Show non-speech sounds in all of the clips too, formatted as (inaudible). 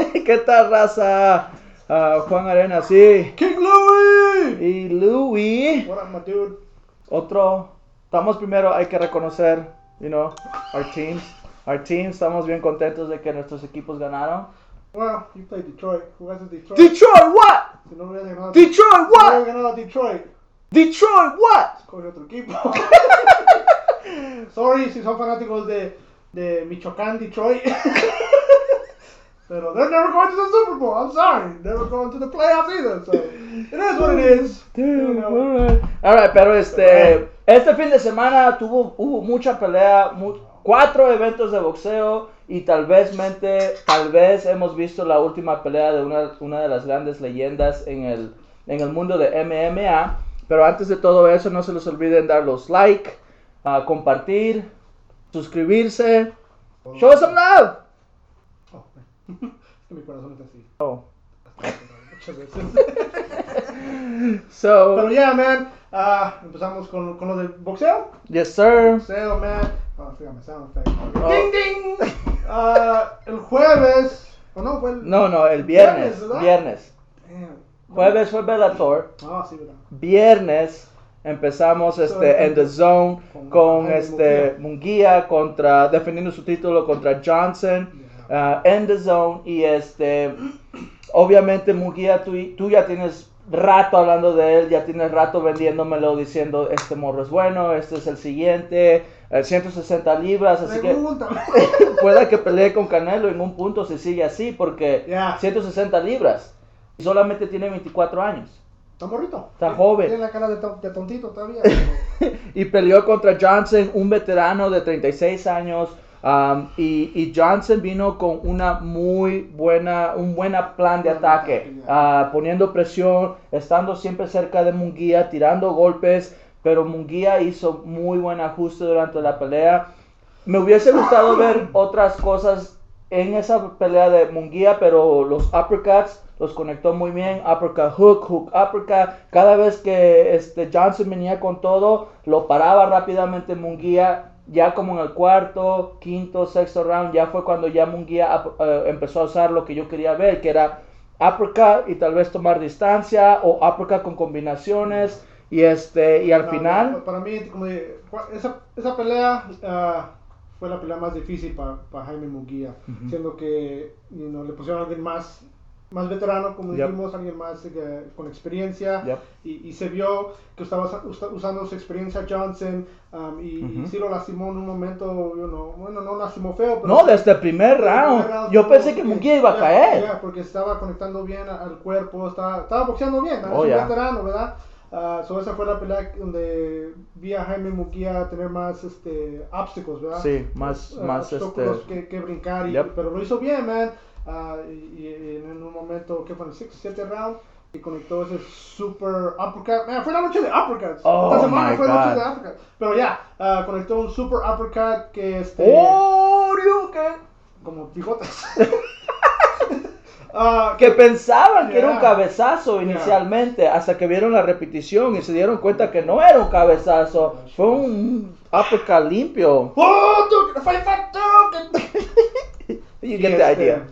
(laughs) ¿Qué tal, raza? Ah, Juan Arena, sí. King Louis! Y Louis. What up, my dude? Otro. Estamos primero, hay que reconocer, you know, our teams. Our teams, estamos bien contentos de que nuestros equipos ganaron. Well, you played Detroit. Jugaste Detroit. Detroit, what? si no ganado Detroit, Si no what? ganado Detroit, Detroit, what? coge otro equipo. (laughs) Sorry si son fanáticos de, de Michoacán, Detroit. (laughs) Pero they're never going to the Super Bowl. I'm sorry. Never going to the playoffs either. So it is what it is. You know. Alright, Alright, pero este, este fin de semana tuvo, hubo mucha pelea, mu- cuatro eventos de boxeo y tal vez, mente, tal vez hemos visto la última pelea de una, una de las grandes leyendas en el, en el mundo de MMA. Pero antes de todo eso, no se les olviden dar los like, ah, compartir, suscribirse. Show some love. Oh, (laughs) es que mi corazón está así. Oh. Muchas veces. (laughs) So, Pero ya, man. ah, empezamos con, con lo del boxeo. yes sir. Boxeo, man. Oh, fíjame, sound effect. Oh. Ding, ding. Ah, el jueves. ¿O no? Fue el... No, no, el viernes. Viernes, ¿verdad? Viernes. Damn. Jueves fue Bellator. Ah, sí, verdad. Viernes empezamos este en The Zone Con con este Munguía contra defendiendo su título contra Johnson Yeah. en The Zone y este obviamente Munguía tú, tú ya tienes rato hablando de él, ya tienes rato vendiéndomelo diciendo este morro es bueno, este es el siguiente, eh, 160 libras, así que Pregúntame. (laughs) pueda que pelee con Canelo en un punto si sigue así porque Ya. 160 libras y solamente tiene 24 años. Está morrito. Está joven. Tiene la cara de, de tontito todavía. (laughs) y peleó contra Johnson, un veterano de 36 años. Y, Johnson vino con una muy buena, un buena plan de Buen ataque, ataque, ah, poniendo presión, estando siempre cerca de Munguía, tirando golpes, pero Munguía hizo muy buen ajuste durante la pelea. Me hubiese gustado ver otras cosas en esa pelea de Munguía, pero los uppercuts los conectó muy bien. Uppercut, hook, hook, uppercut. Cada vez que este Johnson venía con todo, lo paraba rápidamente Munguía. Ya como en el cuarto, quinto, sexto round, ya fue cuando ya Munguía eh, empezó a usar lo que yo quería ver, que era uppercut y tal vez tomar distancia o uppercut con combinaciones. Y este y al No, final, no, para mí, como de- esa, esa pelea ah, fue la pelea más difícil para Jaime Munguía. Siendo que you know, le pusieron a alguien más, más veterano, como Yep. dijimos, alguien más eh, con experiencia. Yep. Y, y se vio que estaba usa- usa- usando su experiencia Johnson. um, y, y Ujú. sí lo lastimó en un momento, you know, bueno, no lastimó feo, pero... no, desde el primer round, el round yo pensé que Munguía iba a caer. ya, porque estaba conectando bien al cuerpo, estaba, estaba boxeando bien. Oh, es un ya. veterano, ¿verdad? Ah, so esa fue la pelea donde vi a Jaime Munguía tener más este, obstáculos, ¿verdad? Sí, más, Ah, más obstáculos este. que, que brincar, y- Yep. pero lo hizo bien, man. Ah, y, y en un momento, ¿qué fue? El 6 7 round, y conectó ese super uppercut. Man, fue la noche de uppercuts. Oh, Esta semana fue la noche de uppercuts. Pero ya, ah, conectó un super uppercut que este ¡Oh, Ryuken! como bigotes. (laughs) Ah, Que pensaban que era un Yeah. cabezazo Yeah. inicialmente, hasta que vieron la repetición y se dieron cuenta que no era un cabezazo, fue un uppercut limpio. ¡Oh, tú! ¡Fight, fight, tú! You get the este, idea.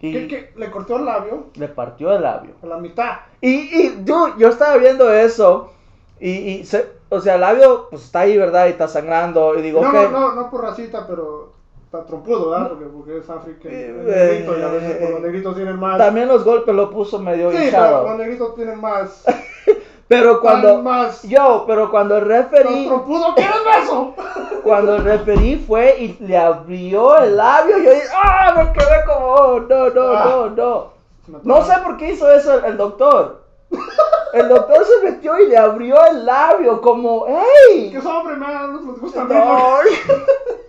Que, Y que le cortó el labio le partió el labio. a la mitad. Y, y dude, yo estaba viendo eso y, y se- o sea, el labio pues está ahí, ¿verdad? Y está sangrando y digo, No, ok. no, no, no por racista, pero está trompudo, ¿verdad? Porque, porque es África. Eh, negrito, y a veces eh, los negritos tienen más. También los golpes lo puso medio sí, pero hinchado. los negritos tienen más. (laughs) Pero cuando, más. yo, pero cuando que el beso. (laughs) cuando el referee fue y le abrió el labio, yo dije, ah, me quedé como, oh, no, no, Ah. no, no. No sé por qué hizo eso el, el doctor. (laughs) El doctor se metió y le abrió el labio como, Que hey. es hombre, man. No les gusta. No. (laughs)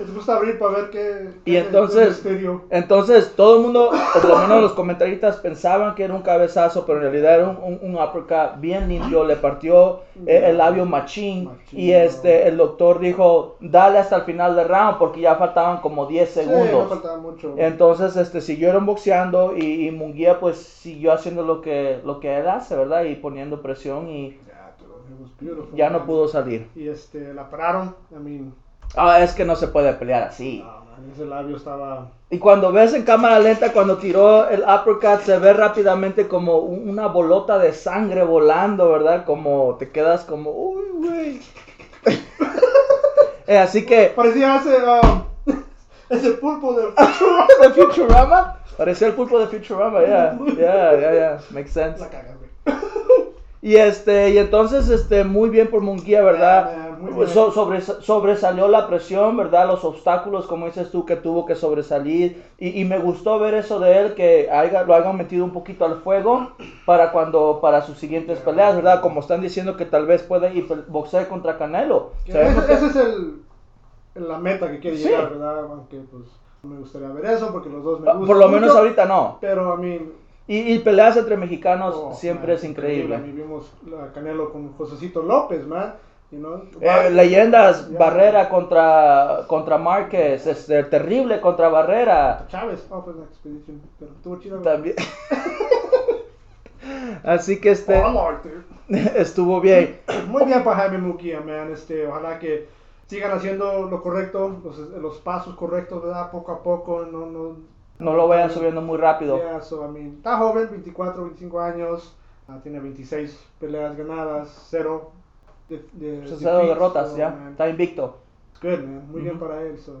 Les gusta abrir para ver qué. Y entonces-. Entonces todo el mundo, por lo menos los comentaristas pensaban que era un cabezazo, pero en realidad era un, un, un uppercut bien limpio, le partió eh, el labio machín Machín, y este el doctor dijo, dale hasta el final del round porque ya faltaban como 10 Sí, no segundos. faltaba mucho. Entonces este siguieron boxeando y, y Munguía pues siguió haciendo lo que lo que él hace, ¿verdad? Y poniendo presión y Ya, ya no pudo salir. Y este, la pararon. I mean, Ah, es que no se puede pelear así. No, man, ese labio estaba. Y cuando ves en cámara lenta, cuando tiró el uppercut, se ve rápidamente como un- una bolota de sangre volando, ¿verdad? Como te quedas como, uy, güey. (laughs) Eh, así que, Parecía ese. um, ese pulpo de. (laughs) de Futurama, parecía el pulpo de Futurama, ya, ya, ya, ya, makes sense. La cagas, güey. Y este, y entonces, este, muy bien por Munguía, ¿verdad? Yeah, man, muy. So- sobre- sobresalió la presión, ¿verdad? Los obstáculos, como dices tú, que tuvo que sobresalir. Y, y me gustó ver eso de él, que haya- lo hayan metido un poquito al fuego para cuando, para sus siguientes peleas, ¿verdad? Como están diciendo que tal vez puede ir boxear contra Canelo. Ese, que- ese es el, la meta que quiere Sí. llegar, ¿verdad? Aunque pues me gustaría ver eso porque los dos me Ah, gustan. por lo menos mucho, ahorita no. Pero a mí. Y, y peleas entre mexicanos oh, siempre man, es increíble. Mí vimos Canelo con Josecito López, man. You know? Eh, leyendas, Yeah. Barrera contra, contra Márquez, este, terrible contra Barrera. Chávez, oh, pues la expedición. Pero estuvo chido. También. (laughs) Así que este Oh, (laughs) estuvo bien. (clears throat) Muy bien para Jaime Mukia, man. Este, ojalá que sigan haciendo lo correcto, los, los pasos correctos, ¿verdad? Poco a poco, no, no, No lo vayan subiendo muy rápido. Yeah, so, I mean, está joven, 24, 25 años, ah, tiene 26 peleas ganadas, cero de, de Pues defeats, derrotas, so, ya. man, Está invicto. good, man. Muy bien para él. So.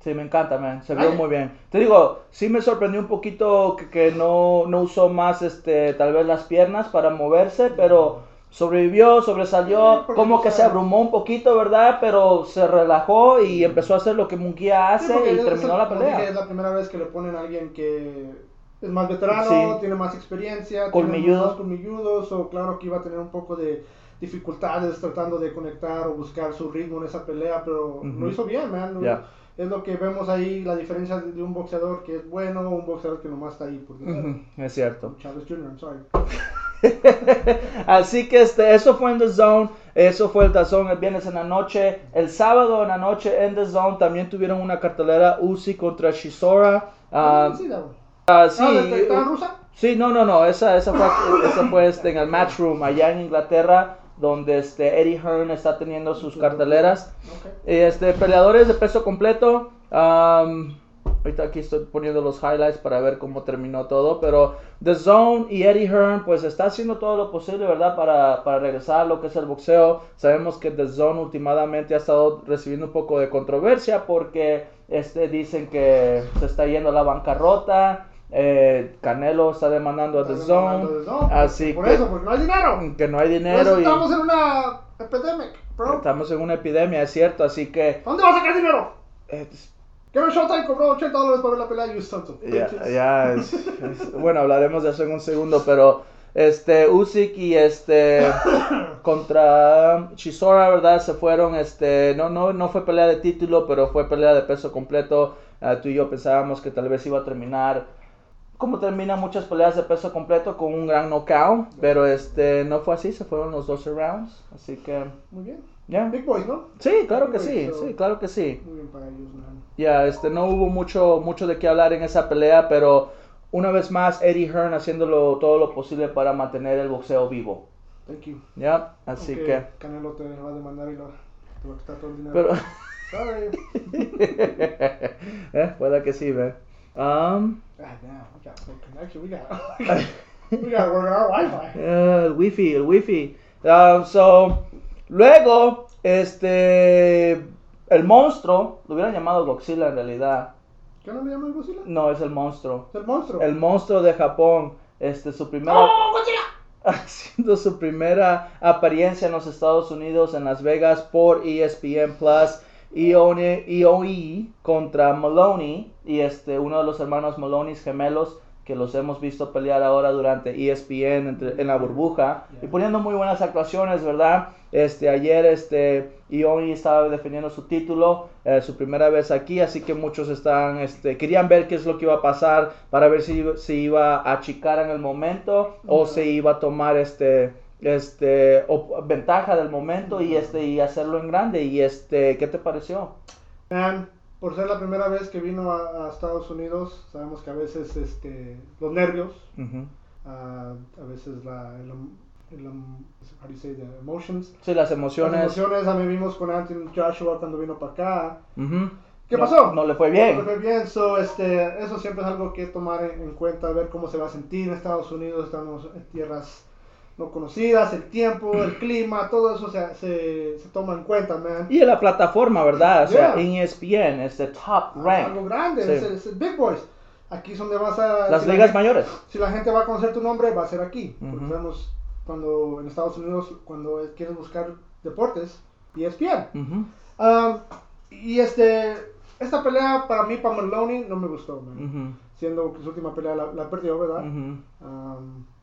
Sí, me encanta, man. Se vio muy bien. Te digo, sí me sorprendió un poquito que, que no, no usó más, este, tal vez las piernas para moverse, pero sobrevivió, sobresalió, Sí, como que se abrumó un poquito, ¿verdad? Pero se relajó y empezó a hacer lo que Munguía Sí, hace porque y terminó es- la pelea. es la primera vez que le ponen a alguien que es más veterano, Sí. tiene más experiencia, Colmilludo. tiene más colmilludos, o claro que iba a tener un poco de dificultades tratando de conectar o buscar su ritmo en esa pelea, pero Ujú. lo hizo bien, man. Ya. Es lo que vemos ahí, la diferencia de un boxeador que es bueno o un boxeador que nomás está ahí por dinero. Ujú, Es cierto. Chávez Jr., I'm sorry. (laughs) Así que este, eso fue en The Zone, eso fue el The Zone el viernes en la noche. El sábado en la noche en The Zone también tuvieron una cartelera Uzi contra Shizora. Ah, sí, one. ah, sí, Ah, ¿de- de- ¿estaba en rusa? sí, no, no, no, esa, esa fue, esa fue este, en el Match Room allá en Inglaterra, donde este, Eddie Hearn está teniendo sus carteleras. Ok. Este, peleadores de peso completo. am, ahorita aquí estoy poniendo los highlights para ver cómo terminó todo. Pero The Zone y Eddie Hearn, pues está haciendo todo lo posible, ¿verdad? Para, para regresar a lo que es el boxeo. Sabemos que The Zone últimamente ha estado recibiendo un poco de controversia porque este, dicen que se está yendo a la bancarrota. Eh, Canelo está demandando a The Zone. The Zone, Así Por que, eso, porque no hay dinero. que no hay Por dinero eso y estamos en una epidemic, bro. estamos en una epidemia, es cierto. Así que... ¿Dónde va a sacar dinero? eh, Kevin Showtime cobró 80 dólares para ver la pelea, sons of Ya, es- (laughs) es- bueno, hablaremos de eso en un segundo, pero este Usyk y este (coughs) contra Chisora, ¿verdad? Se fueron, este, no, no, no fue pelea de título, pero fue pelea de peso completo. Ah, tú y yo pensábamos que tal vez iba a terminar como terminan muchas peleas de peso completo con un gran knockout, pero este no fue así, se fueron los 12 rounds, así que Muy bien. ya. Big boys, ¿no? Sí, claro que sí, so- sí, claro que sí. Muy bien para ellos, man. Ya, este, no hubo mucho, mucho de qué hablar en esa pelea, pero una vez más Eddie Hearn haciéndolo todo lo posible para mantener el boxeo vivo. Thank you. Ya, así Aunque que, Canelo te va a demandar y lo, te va a quitar todo el dinero. pero, Sorry. (laughs) eh, pueda que sí, ve. Um, God damn, we got no connection. We got, (laughs) we got work our Wi-Fi. (laughs) eh, el wifi, el wifi. Um, so, luego, este, el monstruo, lo hubieran llamado Godzilla en realidad. ¿Qué no le llaman Godzilla? No, es el monstruo. Es el monstruo. El monstruo de Japón, este, su primera... ¡Oh, Godzilla! (laughs) haciendo su primera apariencia en los Estados Unidos en Las Vegas por ESPN Plus EOE contra Maloney y este uno de los hermanos Maloney gemelos que los hemos visto pelear ahora durante ESPN entre- en la burbuja y poniendo muy buenas actuaciones, ¿verdad? Este ayer este EOE estaba defendiendo su título, eh, su primera vez aquí, así que muchos están este querían ver qué es lo que iba a pasar para ver si si iba a achicar en el momento o se iba a tomar este este op- ventaja del momento y este y hacerlo en grande y este ¿qué te pareció? Man, por ser la primera vez que vino a, a Estados Unidos, sabemos que a veces este, los nervios, Ujú. ah, a veces la, el- el, um, how do you say, the emotions. Sí, las Las emociones. emociones, a mí vimos con Anthony Joshua cuando vino para acá. Ujú. ¿Qué No- pasó? No, le fue No bien. le fue bien, so, este, eso siempre es algo que tomar en, en cuenta, ver cómo se va a sentir en Estados Unidos, estamos en tierras no conocidas, el tiempo, el (clears throat) clima, todo eso se, se, se toma en cuenta, man. Y en la plataforma, ¿verdad? O sea, en ESPN es the top Algo rank. grande, Sí. es, el- es el Big Boys. Aquí es donde vas a... Las si la ligas gente- mayores. Si la gente va a conocer tu nombre, va a ser aquí. Porque Ujú. sabemos cuando en Estados Unidos, cuando quieres buscar deportes, ESPN. Ujú. Um, y este, esta pelea para mí, para Maloney, no me gustó, man. Ujú. Siendo que su última pelea la, la perdió, ¿verdad? Um,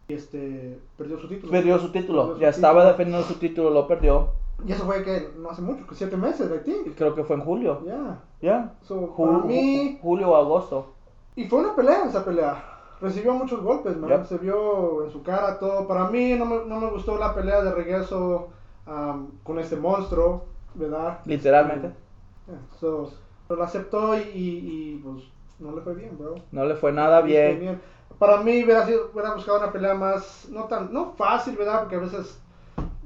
y este, perdió su título. Perdió su título. Perdió su Ya estaba título. defendiendo su título, lo perdió. Y eso fue que no hace mucho, que siete meses, I think. Creo que fue en julio. Yeah. Ya. So, Ju- para mí, julio o agosto. y fue una pelea esa pelea. Recibió muchos golpes, man. Yep. Se vio en su cara todo. Para mí no me, no me gustó la pelea de regreso um, con este monstruo, ¿verdad? Literalmente. Yeah, so, pero lo aceptó y, y, y, pues no le fue bien, bro. No le fue nada fue bien. Para mí hubiera, sido, hubiera buscado una pelea más, no tan, no fácil, ¿verdad? Porque a veces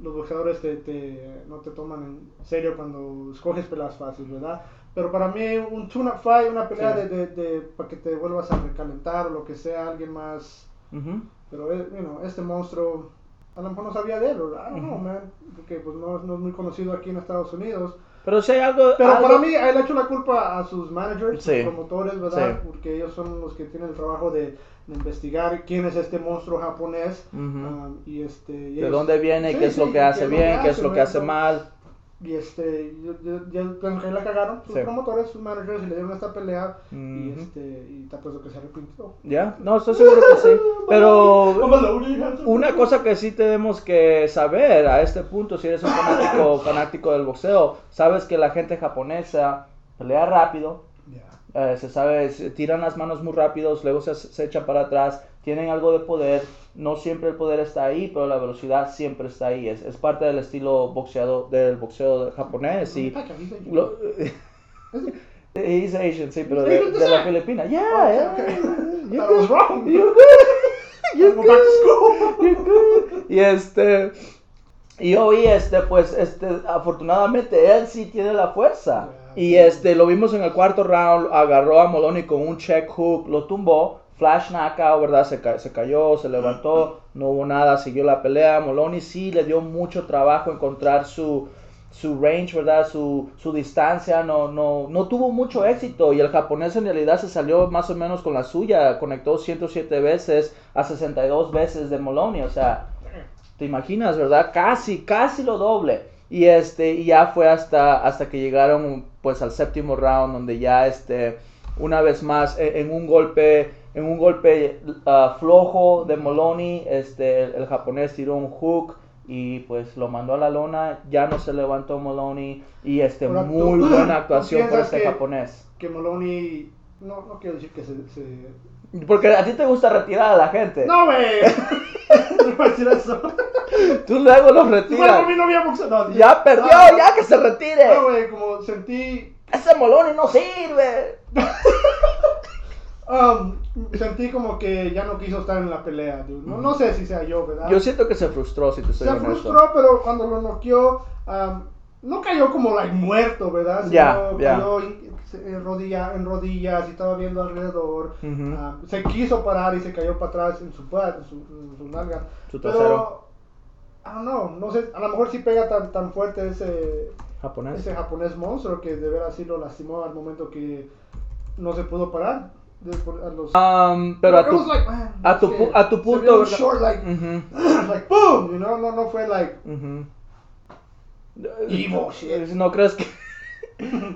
los boxeadores te, te- no te toman en serio cuando escoges peleas fáciles, ¿verdad? Pero para mí un tune-up fight, una pelea Sí. de, de, de- para que te vuelvas a recalentar o lo que sea, alguien más... Ujú. Pero, eh, you know, este monstruo, a lo mejor no sabía de él, ¿verdad? I don't know, Ujú. man. Porque pues no, no es muy conocido aquí en Estados Unidos. Pero si hay algo. Pero algo- para mí, él ha hecho la culpa a sus managers, Sí. sus promotores, ¿verdad? Sí. Porque ellos son los que tienen el trabajo de, de investigar quién es este monstruo japonés. Um, y este, y de ellos- dónde viene, Sí, qué es sí, lo que y hace bien, qué es lo que hace mal. Y este, que ahí la cagaron, sus Sí. promotores, sus managers, y le dieron esta pelea. Y Ujú. este, y te apuesto que se arrepintió. Ya, no, estoy seguro que sí. Pero una una cosa que sí tenemos que saber a este punto, si eres un fanático, fanático del boxeo, sabes que la gente japonesa pelea rápido, eh, se sabe, se tiran las manos muy rápidos, luego se, se echan para atrás, tienen algo de poder, no siempre el poder está ahí, pero la velocidad siempre está ahí, es, es parte del estilo boxeado, del boxeo japonés y... Lo, (laughs) he's Asian, sí, pero de, de la Filipina. Yeah, yeah. okay. (laughs) You're I was good. wrong. You're (laughs) good. You're Go back to school. You're good. Y este y hoy este pues este afortunadamente él sí tiene la fuerza. Yeah. Y este lo vimos en el cuarto round, agarró a Moloney con un check hook, lo tumbó, flash knockout, ¿verdad? Se, ca- se cayó, se levantó, no hubo nada, siguió la pelea. Moloney sí le dio mucho trabajo encontrar su su range, ¿verdad? Su, su distancia no, no, no tuvo mucho éxito y el japonés en realidad se salió más o menos con la suya, conectó 107 veces a 62 veces de Moloney, o sea, te imaginas, ¿verdad? Casi, casi lo doble. Y este, y ya fue hasta, hasta que llegaron pues al séptimo round donde ya este, una vez más en, en un golpe, en un golpe ah, flojo de Moloney, este, el, el japonés tiró un hook y pues lo mandó a la lona, ya no se levantó Moloney y este, Ahora, tú- muy buena ¿tú actuación por este que- japonés. Que Moloney, no, no quiero decir que se... se... Porque a ti te gusta retirar a la gente. No, güey. (laughs) no iba a decir eso. Tú luego los Bueno, retiras. a mí no había boxeo. No, Ya perdió, ya que se retire. No, güey, como sentí... Ese Moloney no sirve. (laughs) um, sentí como que ya no quiso estar en la pelea, dude. No, no sé si sea yo, ¿verdad? Yo siento que se frustró, si te soy se honesto. frustró, pero cuando lo noqueó, um, no cayó como like muerto, ¿verdad? Ya, ya. cayó in- en, rodilla, en rodillas y estaba viendo alrededor. Ujú. Um, se quiso parar y se cayó para atrás en su en su, en su nalga. Su Pero, trasero. I don't know, no sé, a lo mejor sí pega tan, tan fuerte ese, Japonés. ese japonés monstruo que de veras sí lo lastimó al momento que no se pudo parar. A los, Um, pero a tu, like, man, a tu que a tu punto, short, like, Ujú, (clears throat) like boom, you know, no, no fue like ujú. evil shit. ¿No crees que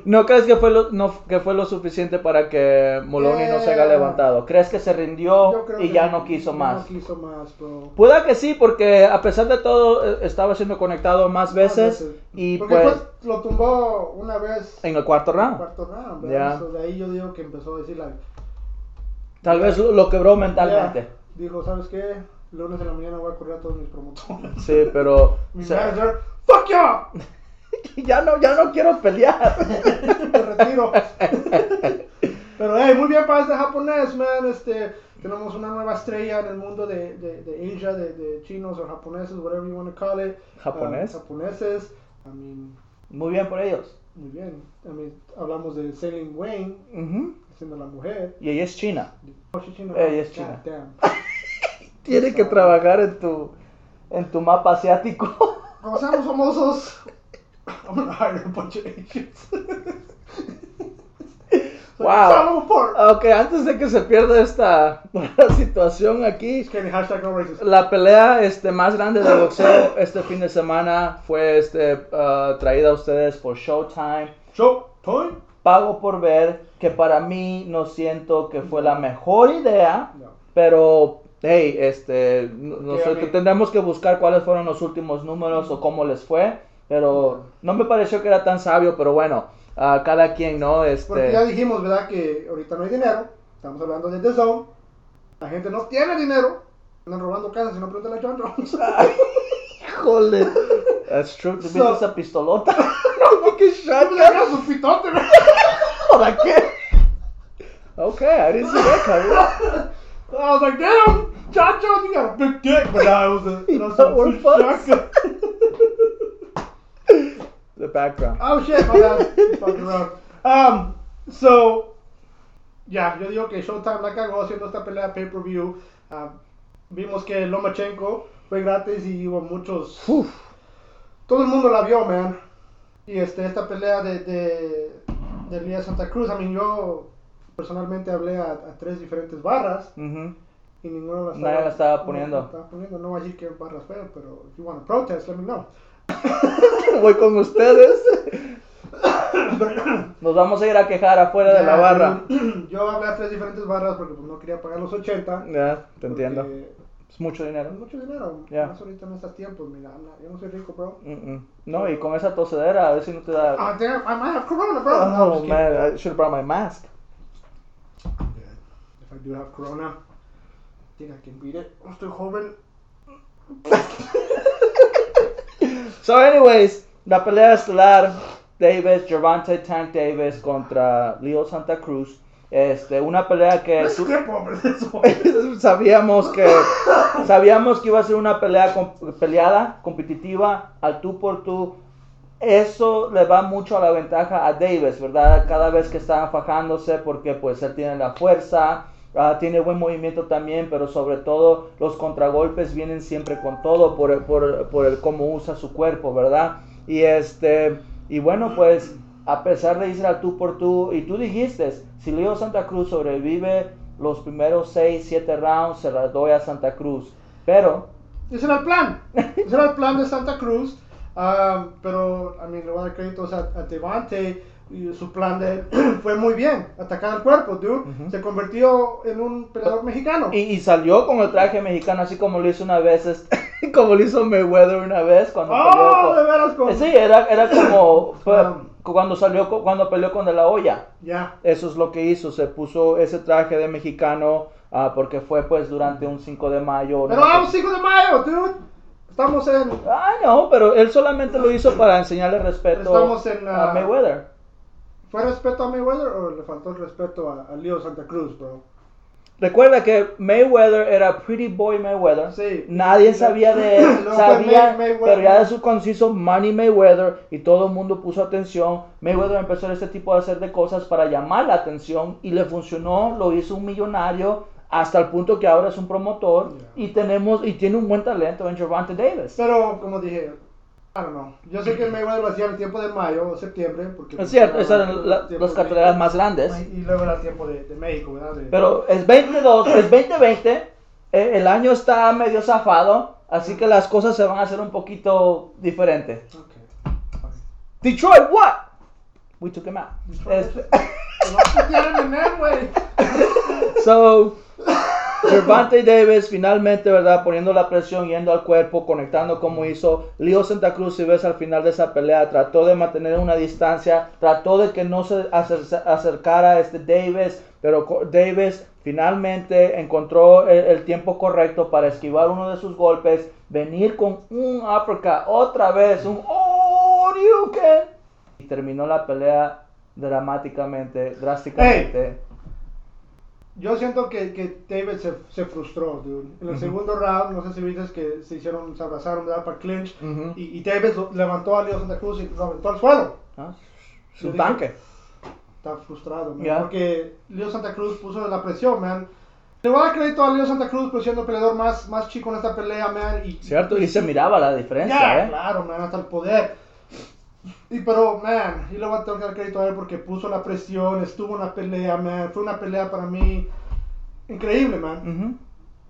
no crees que fue lo, no, que fue lo suficiente para que Moloney no se haya Eh, levantado? ¿Crees que se rindió y ya no quiso más? No quiso más, bro. Pueda que sí, porque a pesar de todo eh, estaba siendo conectado más veces y Porque pues lo tumbó una vez en el cuarto en el round. cuarto round. So, de ahí yo digo que empezó a decir like, Tal vez lo, lo quebró mentalmente. ya. dijo, ¿sabes qué? Lunes de la mañana voy a correr a todos mis promotores. Sí, pero (laughs) Mi o sea, manager, fuck you, (laughs) ya no ya no quiero pelear. (laughs) me retiro. Pero hey, muy bien para este japonés, man. Este, tenemos una nueva estrella en el mundo de, de, de Asia, de, de chinos o japoneses, whatever you want to call it. ¿Japonés? Um, japoneses. I mean, Muy bien por ellos. muy bien. I mean, hablamos de Sailing Wayne, Ujú. siendo la mujer. Y ella es china. Oh, she's chino. Ella es china. damn. (laughs) Tiene que trabajar en tu, en tu mapa asiático. Como seamos famosos, I'm gonna hire a bunch of Asians. (laughs) Wow. Ok, antes de que se pierda esta (laughs) situación aquí, la pelea este, más grande de boxeo este fin de semana fue este, ah, traída a ustedes por Showtime. Show time. Pago por ver, que para mí no siento que fue la mejor idea, No. pero hey, este, no, no Sí, sé, a mí- tendremos que buscar cuáles fueron los últimos números o cómo les fue, pero no me pareció que era tan sabio, pero bueno, a cada quien, ¿no? Porque ya Este, dijimos, ¿verdad? Que ahorita no hay dinero. Estamos hablando de The Zone. La gente no tiene dinero. Andan robando casas y no preguntan a John Jones. (laughs) híjole, that's true, ¿tuviste So- esa pistolota? (laughs) no, qué (laughs) shotgun. Saca su pitote. ¿Para qué? Ok, I didn't see that coming. I was like, damn, John Jones, you got a big dick. But it was a, it was a shotgun. Background. Oh shit, my bad. (laughs) Fucking around. Um, so, ya, yo digo que Showtime la cagó haciendo esta pelea pay-per-view. Ah, vimos que Lomachenko fue gratis y hubo muchos. Uf. Todo el mundo la vio, man. Y este, esta pelea de, de, de Elías Santa Cruz, a mí yo personalmente hablé a, a tres diferentes barras Ujú. y ninguno la Nadie la estaba poniendo. No, la estaba poniendo. No voy a decir que barras feo, pero if you want to protest, let me know. Voy con ustedes. Nos vamos a ir a quejar afuera de la Ya, barra. Yo, yo hablé a tres diferentes barras porque pues, no quería pagar los 80. Ya, te entiendo. Es mucho dinero. Es mucho dinero. Ya. Más ahorita en estos tiempos, mira, yo no soy rico, bro. Mm, mm. No, y con esa tosedera, a ver si no te da. Ah, damn, I might have corona, bro. No, Oh just kidding. man, I should have brought my mask. If I do have corona, I think I can beat it. I'm still joven. (laughs) So, anyways, la pelea estelar: Davis, Gervonta Tank Davis contra Leo Santa Cruz. Este, una pelea que one. (laughs) sabíamos que sabíamos que iba a ser una pelea com- peleada, competitiva, al tú por tú. Eso le va mucho a la ventaja a Davis, ¿verdad? Cada vez que está fajándose porque pues él tiene la fuerza, ah, tiene buen movimiento también, pero sobre todo los contragolpes vienen siempre con todo por, por, por el cómo usa su cuerpo, ¿verdad? Y este y bueno, pues a pesar de irse al tú por tú, y tú dijiste, si Leo Santa Cruz sobrevive los primeros 6, 7 rounds, se las doy a Santa Cruz. Pero, Ese era el plan. Ese era el plan de Santa Cruz. Um, pero, a mí le voy a dar créditos a, a Devante. Y su plan de (clears throat) fue muy bien. Atacar el cuerpo, dude. Ujú. Se convirtió en un peleador mexicano. y, y salió con el traje mexicano, así como lo hizo una vez, este, (laughs) como lo hizo Mayweather una vez cuando ¡Oh, peleó de con- veras! Con... Sí, era, era como (coughs) fue Ah. cuando salió cuando peleó con De La Hoya. Ya. Eso es lo que hizo, se puso ese traje de mexicano ah, porque fue pues durante un 5 de mayo. Pero no vamos 5 de mayo, dude. Estamos en. Ay, no, pero él solamente lo hizo para enseñarle respeto Estamos en, a ah, Mayweather. ¿Fue respeto a Mayweather o le faltó el respeto a, a Leo Santa Cruz, bro? Recuerda que Mayweather era Pretty Boy Mayweather. Sí. Nadie sabía de él. (laughs) Fue sabía, May- pero ya de su conciso Money Mayweather y todo el mundo puso atención. Mayweather empezó este tipo de hacer de cosas para llamar la atención y le funcionó. Lo hizo un millonario hasta el punto que ahora es un promotor Yeah. y tenemos y tiene un buen talento en Gervonta Davis. Pero, como dije, Don't know. Yo sé que Mayweather lo hacía en el tiempo de mayo o septiembre. Porque pues, Es cierto, era esas eran la- las carteleras más grandes. Y luego era el tiempo de, de México, ¿verdad? De- Pero es 22, es 2020, eh, el año está medio zafado, así que las cosas se van a hacer un poquito diferentes. Ok. fine. Detroit, what? We took him out. Detroit. Este- (laughs) en (laughs) so, Gervonta Davis finalmente, ¿verdad? Poniendo la presión, yendo al cuerpo, conectando como hizo. Leo Santa Cruz, si ves al final de esa pelea, trató de mantener una distancia, trató de que no se acer- acercara este Davis, pero Davis finalmente encontró el, tiempo correcto para esquivar uno de sus golpes, venir con un uppercut, otra vez, un oh, you can. Y terminó la pelea dramáticamente, drásticamente. Yo siento que, que David se, se frustró, dude. En el segundo round, no sé si viste que se hicieron, se abrazaron, ¿verdad? Para clinch. Y, y David levantó a Leo Santa Cruz y lo aventó al suelo. Ah, Su tanque. Está frustrado, man. Porque Leo Santa Cruz puso la presión, man. Le voy a dar crédito a Leo Santa Cruz por siendo el peleador más, más chico en esta pelea, man. Y, Cierto, y se miraba la diferencia, Ya, ¿eh? claro, man, hasta el poder. Y pero, man, y le voy a tener que dar crédito a él porque puso la presión, estuvo en la pelea, man. Fue una pelea para mí increíble, man.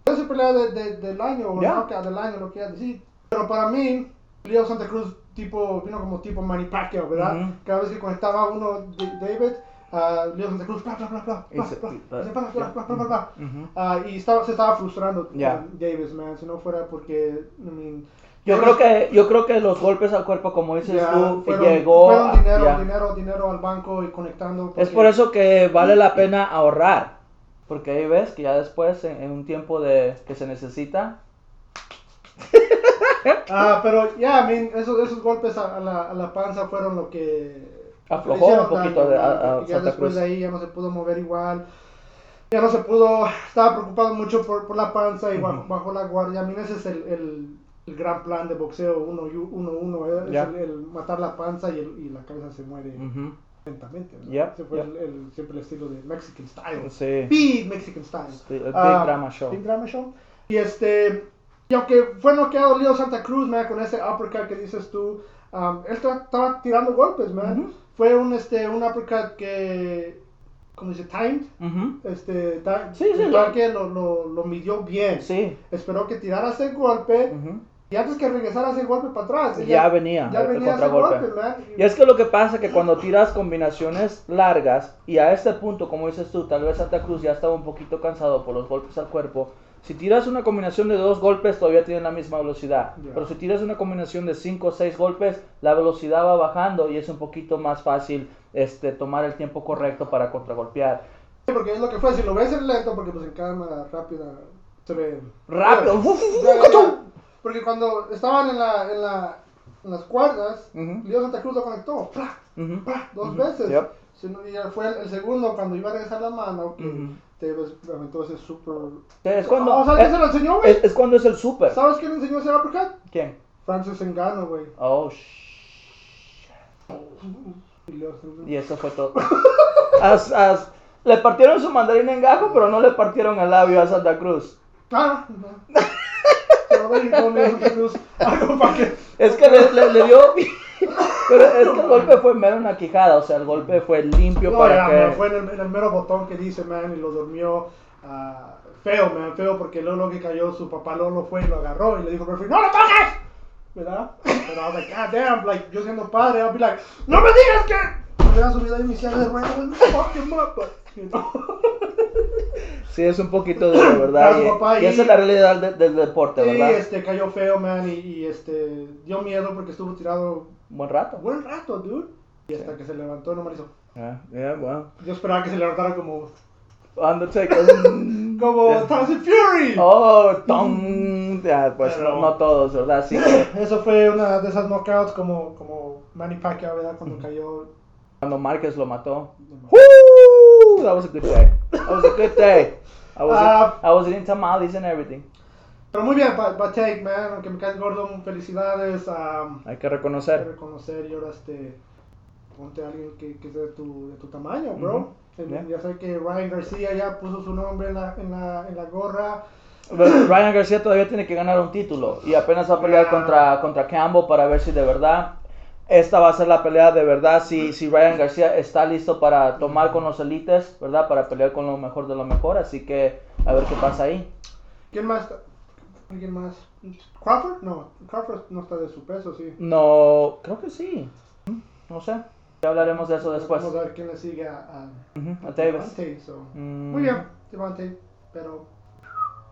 Ujú. Esa pelea de, de- del año, o Ya. knockout del año, lo que decir. Pero para mí, Leo Santa Cruz tipo, vino como tipo Manny Pacquiao, ¿verdad? Cada vez que conectaba uno de David, a Leo Santa Cruz, bla, bla, bla, bla, bla, bla, y- bla, bla, bla, bla, bla, bla, bla. Ujú. Y estaba, se estaba frustrando Ya. con Davis, man, si no fuera porque, I mean, Yo creo que yo creo que los golpes al cuerpo, como dices tú, fueron, llegó. fueron a- dinero, ya. dinero, dinero al banco y conectando. Es porque- por eso que vale la pena ahorrar, porque ahí ves que ya después en, en un tiempo de que se necesita, (laughs) Ah, pero ya, I mean, esos, esos golpes a, a la, a la panza fueron lo que Aflojó un poquito de- a- a ya después Cruz. de ahí ya no se pudo mover igual. Ya no se pudo, estaba preocupado mucho por, por la panza y bajó, Ujú. bajó la guardia. I mean, ese es el, el, el gran plan de boxeo 1-1, es Ya. el, el matar la panza y, el- y la cabeza se muere ujú, lentamente. ¿no? Yep, Ese fue yep. el, el- siempre el estilo de Mexican Style. sí, Big Mexican Style. sí, el Big Ah, Drama Show. Big Drama Show. Y este, y aunque fue noqueado Leo Santa Cruz, man, con ese uppercut que dices tú, um, él estaba tirando golpes, man. Ujú. Fue un, este, un uppercut que, ¿cómo dice? Timed. Ujú, Este, ta- Sí, sí, lo- lo, lo, midió bien. Sí. Esperó que tirara ese golpe. Y antes que regresara ese golpe para atrás. Ya venía Ya el- venía contragolpe. golpe. Y es que lo que pasa es que cuando tiras combinaciones largas y a este punto, como dices tú, tal vez Santa Cruz ya estaba un poquito cansado por los golpes al cuerpo. Si tiras una combinación de dos golpes todavía tienen la misma velocidad. Ya. Pero si tiras una combinación de cinco o seis golpes, la velocidad va bajando y es un poquito más fácil este, tomar el tiempo correcto para contragolpear. Sí, porque es lo que fue. Si lo ves en lento, porque pues en cámara rápida se ve Rápido. (laughs) Porque cuando estaban en, la, en, la, en las cuerdas, Ujú. Leo Santa Cruz lo conectó. ¡Pra! Ujú, ¡Pra! Dos veces. yep. Y fue el, el segundo cuando iba a regresar la mano que te aventó ese super. Es cuando, Oh, ¿Sabes es, quién se lo enseñó, güey? es- es cuando es el super. ¿Sabes quién enseñó ese uppercut? ¿Quién? Francis Engano, güey. Oh, Y eso fue todo. (laughs) As- as- le partieron su mandarín en gajo, pero no le partieron el labio a Santa Cruz. Ah, no. (laughs) Y Cruz para que. Es que le, le- le dio. (laughs) Pero es que el golpe fue mero en la quijada, o sea, el golpe fue limpio No, para ya, que. fue en el, en el mero botón que dice, man, y lo durmió ah, feo, man, feo, porque luego lo que cayó, su papá Lolo fue y lo agarró y le dijo, referee, ¡no lo toques! ¿Verdad? Pero I was like, God damn, like, yo siendo padre, I'll be like, ¡no me digas que! Me hubiera subido ahí mi silla de ruedas, and fuck him up, but, you know. Sí, es un poquito de la verdad. Y, papá y y- esa es la realidad de- del deporte, Sí, ¿verdad? este, cayó feo, man, y, y, este, dio miedo porque estuvo tirado Buen rato. buen rato, dude. Y hasta que se levantó, no me hizo. Ah, yeah, bueno. Yo esperaba que se levantara como, (laughs) Undertaker. como. Tyson Fury. Oh, tom. Ya, pues Pero- no, no todos, ¿verdad? Sí. (laughs) Eso fue una de esas knockouts como, como Manny Pacquiao, ¿verdad? Cuando cayó. Cuando Márquez lo mató. Woo! That was a good day. That was a good day. I was, Ah. I was eating tamales and everything. Pero muy bien, Take, man, aunque me caes gordo, felicidades a Hay que reconocer. reconocer y ahora este, ponte a alguien que, que sea de tu, de tu tamaño, bro. Ujú. Eh, Yeah. Ya sé que Ryan García ya puso su nombre en la, en la, en la gorra. Pero Ryan García todavía tiene que ganar un título y apenas va a pelear Yeah. contra, contra Campbell para ver si de verdad esta va a ser la pelea de verdad si, si Ryan García está listo para tomar con los elites, ¿verdad? Para pelear con lo mejor de lo mejor, así que a ver qué pasa ahí. ¿Quién más? ¿Alguien más? ¿Crawford? No, Crawford no está de su peso, sí. No, creo que sí. No sé. Ya hablaremos de eso después. Vamos a ver quién le sigue a, a, a Davis. So. Mm. Muy bien, Devontae, pero.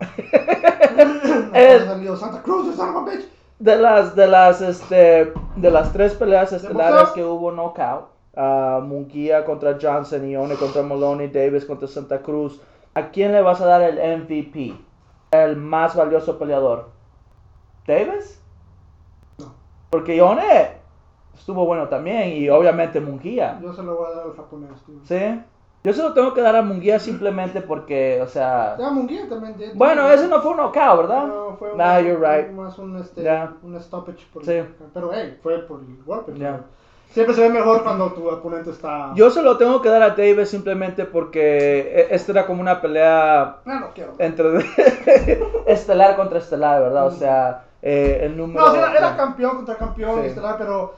(laughs) (laughs) Es- salió Santa Cruz, son of a bitch. De las, de las, este, de las tres peleas estelares que hubo knockout, uh, Munguía contra Johnson, Ione contra Maloney, Davis contra Santa Cruz, ¿a quién le vas a dar el MVP? El más valioso peleador. ¿Davis? No. Porque Ione estuvo bueno también y obviamente Munguía. Yo se lo voy a dar al japonés, tío. ¿Sí? Yo se lo tengo que dar a Munguía simplemente porque, o sea... Ya Munguía también. ya- Bueno, ese no fue un knockout, ¿verdad? No, fue un, Nah, you're right. más un, este, Ya. un stoppage. Por, Sí. Pero, hey, fue por el golpe. Pero Siempre se ve mejor cuando tu oponente está... Yo se lo tengo que dar a Davis simplemente porque e- esta era como una pelea Ah, no quiero. entre (laughs) estelar contra estelar, ¿verdad? O sea, eh, el número... No, era, era campeón contra campeón Sí. y estelar, pero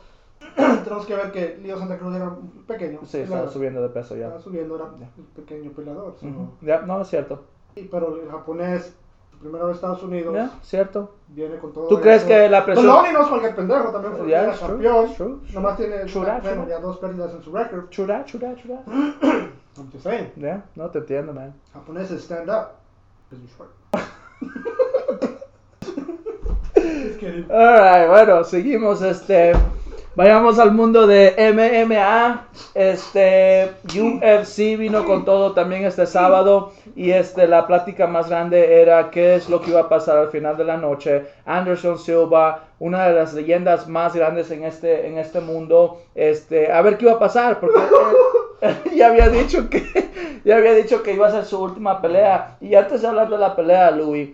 (clears throat) tenemos que ver que Leo Santa Cruz era pequeño. Sí, estaba subiendo de peso ya. Estaba subiendo, era Ya. un pequeño peleador. so- Ujú. Ya, no, es cierto. Sí, pero el japonés, primero de Estados Unidos, Ya, cierto. viene con todo ¿Tú crees que la presión- Maloney no es cualquier pendejo, también fue true, campeón. true, it's Nomás tiene True that, bueno, true ya dos pérdidas en su récord. Chura, chura, chura. (clears throat) I'm just saying. Ya, no te entiendo, man. Japoneses stand up. (laughs) (laughs) Alright, bueno, seguimos este. Vayamos al mundo de MMA. Este UFC vino con todo también este sábado. Y este la plática más grande era qué es lo que iba a pasar al final de la noche. Anderson Silva, una de las leyendas más grandes en este, en este mundo. Este, a ver qué iba a pasar. Porque él- (laughs) ya había dicho que ya había dicho que iba a ser su última pelea. Y antes de hablar de la pelea, Louis.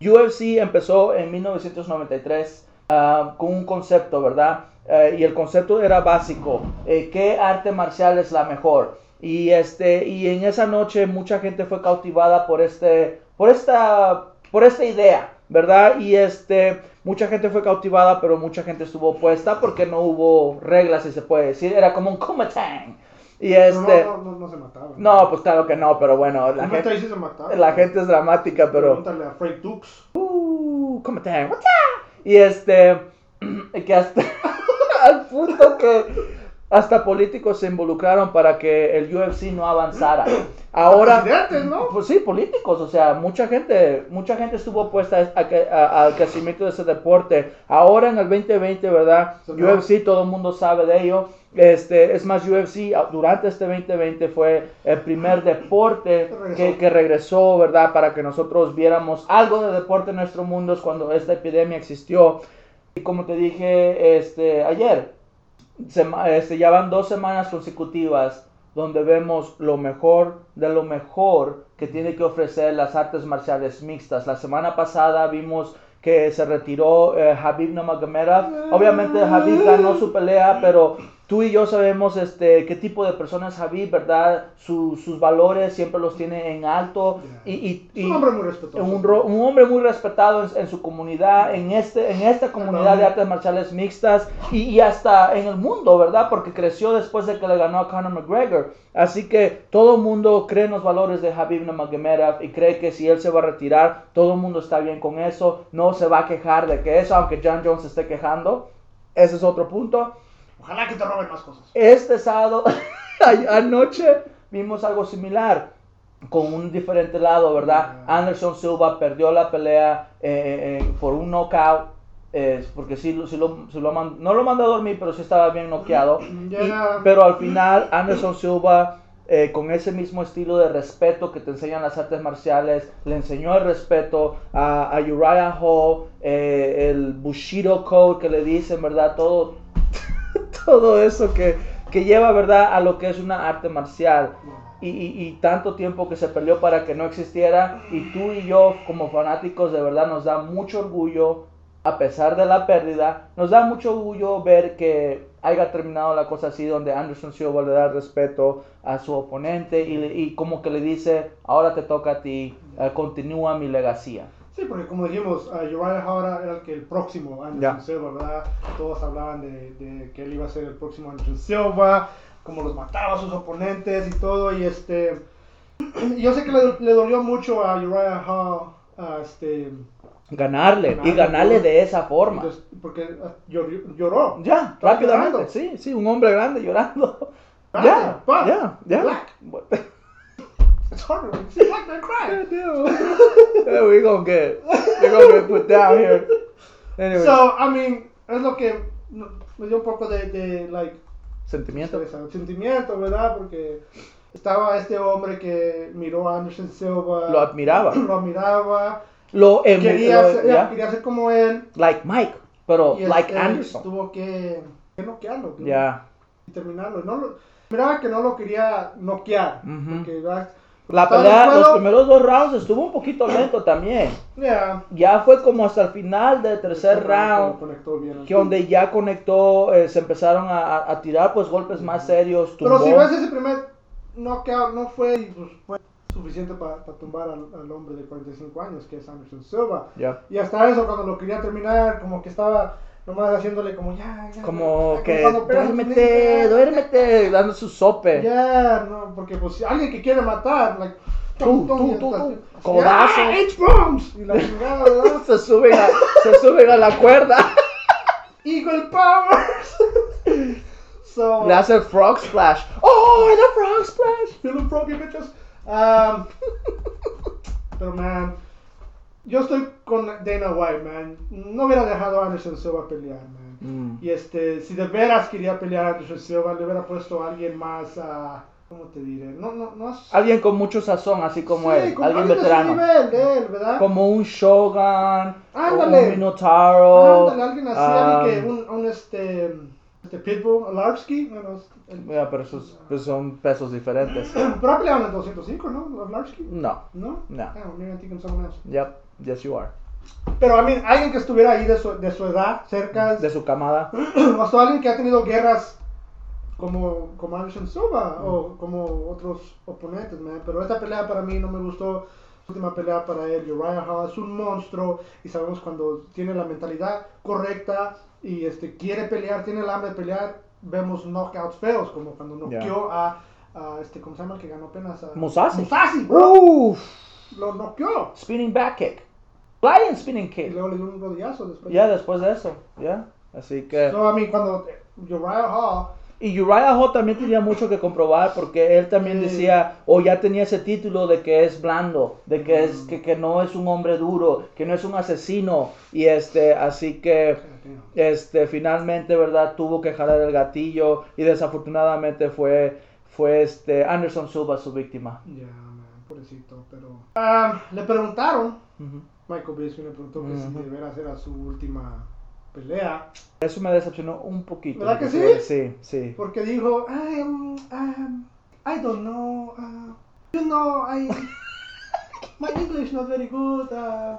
UFC empezó en 1993 ah, con un concepto, ¿verdad? Eh, y el concepto era básico, eh, ¿qué arte marcial es la mejor? Y, este, y en esa noche mucha gente fue cautivada por, este, por, esta, por esta idea, ¿verdad? Y este, mucha gente fue cautivada, pero mucha gente estuvo opuesta porque no hubo reglas, si se puede decir, era como un Kumatang. Y este, no, no, no, no se mataban. no, pues claro que no, pero bueno, la gente, se la gente es dramática, pero... Pregúntale a Frank Dukes. Uh, ¿cómo te llamas? Y este, (clears throat) que hasta, (laughs) al punto que hasta políticos se involucraron para que el UFC no avanzara. Ahora, ¿no? pues sí, políticos, o sea, mucha gente, mucha gente estuvo opuesta al crecimiento de ese deporte. Ahora en el 2020, ¿verdad? UFC, todo el mundo sabe de ello. Este, es más, UFC durante este 2020 fue el primer deporte que, que regresó, ¿verdad? Para que nosotros viéramos algo de deporte en nuestro mundo es cuando esta epidemia existió. Y como te dije este, ayer, sema- este, ya van dos semanas consecutivas donde vemos lo mejor de lo mejor que tiene que ofrecer las artes marciales mixtas. La semana pasada vimos que se retiró eh, Habib Nurmagomedov. Obviamente Habib ganó su pelea, pero tú y yo sabemos este, qué tipo de persona es Habib, ¿verdad? Su- sus valores siempre los tiene en alto. Y, y- Es y- un hombre muy respetuoso. un, un hombre muy respetado en, en su comunidad, en, este, en esta comunidad de artes marciales mixtas y, y hasta en el mundo, ¿verdad? Porque creció después de que le ganó a Conor McGregor. Así que todo el mundo cree en los valores de Habib Nurmagomedov y cree que si él se va a retirar, todo el mundo está bien con eso. No se va a quejar de que eso, aunque John Jones se esté quejando. Ese es otro punto. Ojalá que te roben más cosas. Este sábado, (laughs) a- anoche, vimos algo similar con un diferente lado, ¿verdad? Yeah. Anderson Silva perdió la pelea eh, eh, por un knockout, eh, porque sí, sí lo, sí lo man- no lo mandó a dormir, pero sí estaba bien noqueado. (clears throat) Yeah. Y- pero al final, Anderson Silva, eh, con ese mismo estilo de respeto que te enseñan las artes marciales, le enseñó el respeto a, a Uriah Hall, eh, el Bushido Code que le dicen, ¿verdad? Todo, todo eso que, que lleva, ¿verdad? A lo que es una arte marcial. Y, y- tanto tiempo que se peleó para que no existiera. Y tú y yo, como fanáticos, de verdad nos da mucho orgullo, a pesar de la pérdida, nos da mucho orgullo ver que haya terminado la cosa así, donde Anderson Silva le da respeto a su oponente y, y como que le dice, ahora te toca a ti, eh, continúa mi legacía. Sí, porque como dijimos, uh, Uriah Hora era el que el próximo Anderson Ya. Silva, ¿verdad? Todos hablaban de, de que él iba a ser el próximo Anderson Silva, como los mataba a sus oponentes y todo, y este... (clears throat) Yo sé que le, le dolió mucho a Uriah Hall, a este... Ganarle, y Ganarle, de esa forma. porque ah, llor- lloró. Ya, rápidamente, llorando. sí, sí, un hombre grande llorando. Ya, ya, ya. It's harder cry. (laughs) yeah, we gonna get, we gonna get put down here. Anyway, So, I mean, es lo que me dio un poco de, de like, sentimiento. sentimiento, ¿verdad? Porque estaba este hombre que miró a Anderson Silva. Lo admiraba. (clears throat) Lo admiraba. Lo Quería, lo- ser, quería ser como él. like Mike, pero y like este, Anderson. Tuvo que, que noquearlo. que- Ya, Y terminarlo. No, lo- Miraba que no lo quería noquear. Porque, ¿verdad? La pelea, los primeros dos rounds estuvo un poquito lento también. ya, Ya fue como hasta el final del tercer Este round, conectó bien. que donde ya conectó, eh, se empezaron a, a- tirar pues golpes más serios. Pero si tumbó. ves ese primer knockout, no fue, pues, fue suficiente para tumbar al, al hombre de 45 años, que es Anderson Silva. Ya. Y hasta eso, cuando lo quería terminar, como que estaba nomás haciéndole como ya, ya. Como que duérmete, duérmete, dando su sope. Ya, no, porque pues alguien que quiere matar, like, Tú, tú, tú, codazo. ¡Ya, H-bombs! Y la (laughs) chingada, ¿verdad? Se suben a, se suben a la cuerda. (laughs) Eagle Powers! (laughs) so, Le hace frog splash. ¡Oh, the frog splash! Look froggy, bitches. Um, pero, man, yo estoy con Dana White, man. No hubiera dejado a Anderson Silva pelear, man. Mm. Y este, si de veras quería pelear a Anderson Silva, le hubiera puesto a alguien más, ah, ¿cómo te diré? No, no, no es... Alguien con mucho sazón, así como Sí, él. como Alguien veterano. nivel de él, ¿verdad? Como un Shogun. Ándale. O un Minotauro. Ándale, alguien así, ah, alguien que, un, un este, este Pitbull, Alarski, bueno, el- ya, pero esos pues, son pesos diferentes. pero en el 205, ¿no? Alarski, No. ¿no? No. Maybe I'm thinking someone else. Yep. Yes, you are. Pero a mí, alguien que estuviera ahí de su, de su edad, cerca, De su camada. (clears throat) o alguien que ha tenido guerras como, como Anderson Silva o como otros oponentes, man. Pero esta pelea para mí no me gustó. La última pelea para él, Uriah Hall es un monstruo y sabemos cuando tiene la mentalidad correcta y este, quiere pelear, tiene el hambre de pelear, vemos knockouts feos, como cuando noqueó a, a este, ¿cómo se llama el que ganó apenas? A, Musashi. Musashi, bro. Lo noqueó. Spinning back kick. Flying spinning Y kick. luego le dio un rodillazo después. Ya después de eso. Ya. Así que. So, a mí, cuando Uriah Hall Y Uriah Hall también tenía mucho que comprobar porque él también Sí. decía, o ya tenía ese título de que es blando, de que es Mm. que, que no es un hombre duro, que no es un asesino y este, así que este finalmente, verdad, tuvo que jalar el gatillo y desafortunadamente fue fue este Anderson Silva su víctima. Ya, man, pobrecito, pero... Ah, le preguntaron, Ujú. Michael Bisping le preguntó que si Ujú. de veras era su última pelea, Eso me decepcionó un poquito. ¿Verdad que sí? Sí, sí. porque dijo, I, um, um, I don't know, uh, you know, I, (laughs) my English not very good, uh,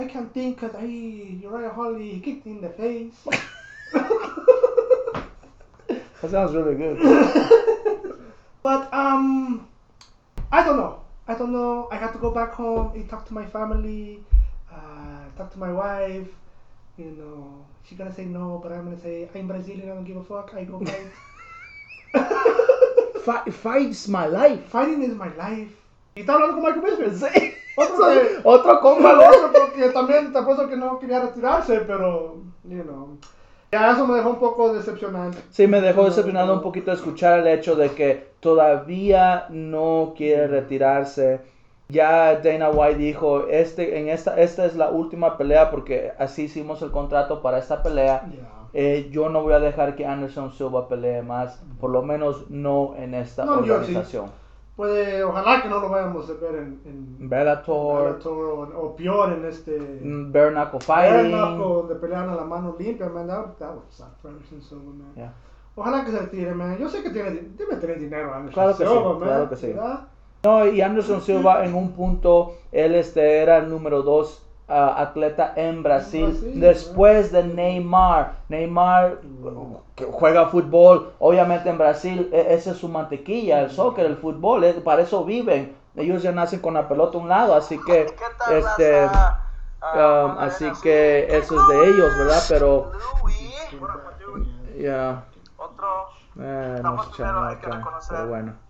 I can't think that I, Uriah Hall, he kicked in the face. (laughs) That sounds really good. (laughs) But um, I don't know. I don't know. I have to go back home and talk to my family, uh, talk to my wife. You know, she's gonna say no, but I'm gonna say I'm Brazilian. I don't give a fuck. I go fight. (laughs) Fight, fights my life. Fighting is my life. Y está hablando con Michael Bisping. Sí. Otro (laughs) que- Otro compa. Otro (laughs) porque también te apuesto que no quería retirarse, pero, you know. Ya eso me dejó un poco decepcionante. Sí, me dejó decepcionado un poquito escuchar el hecho de que todavía no quiere retirarse. Ya Dana White dijo, este, en esta, esta es la última pelea porque así hicimos el contrato para esta pelea. Ya. Eh, yo no voy a dejar que Anderson Silva pelee más, por lo menos no en esta No, organización. Puede, ojalá que no lo vayamos a ver en, en Bellator, Bellator o, o peor en este mm, bare knuckle fighting. Donde pelean a la mano limpia, man. That, that would suck for Anderson Silva, man. Yeah. Ojalá que se retire, man. Yo sé que tiene, debe tener dinero Anderson Claro que sí, Silva, man. claro que sí. ¿verdad? No, y Anderson Silva en un punto, él este, era el número dos ah, atleta en Brasil, Brasil, después de Neymar. Neymar que juega fútbol, obviamente en Brasil, e- esa es su mantequilla, el soccer, el fútbol, eh, para eso viven. Ellos ya nacen con la pelota a un lado, así que, ¿Qué tal, este? Ah, um, así que eso es de ellos, ¿verdad? Pero, dude? ya, Otro. eh, no sé, pero bueno.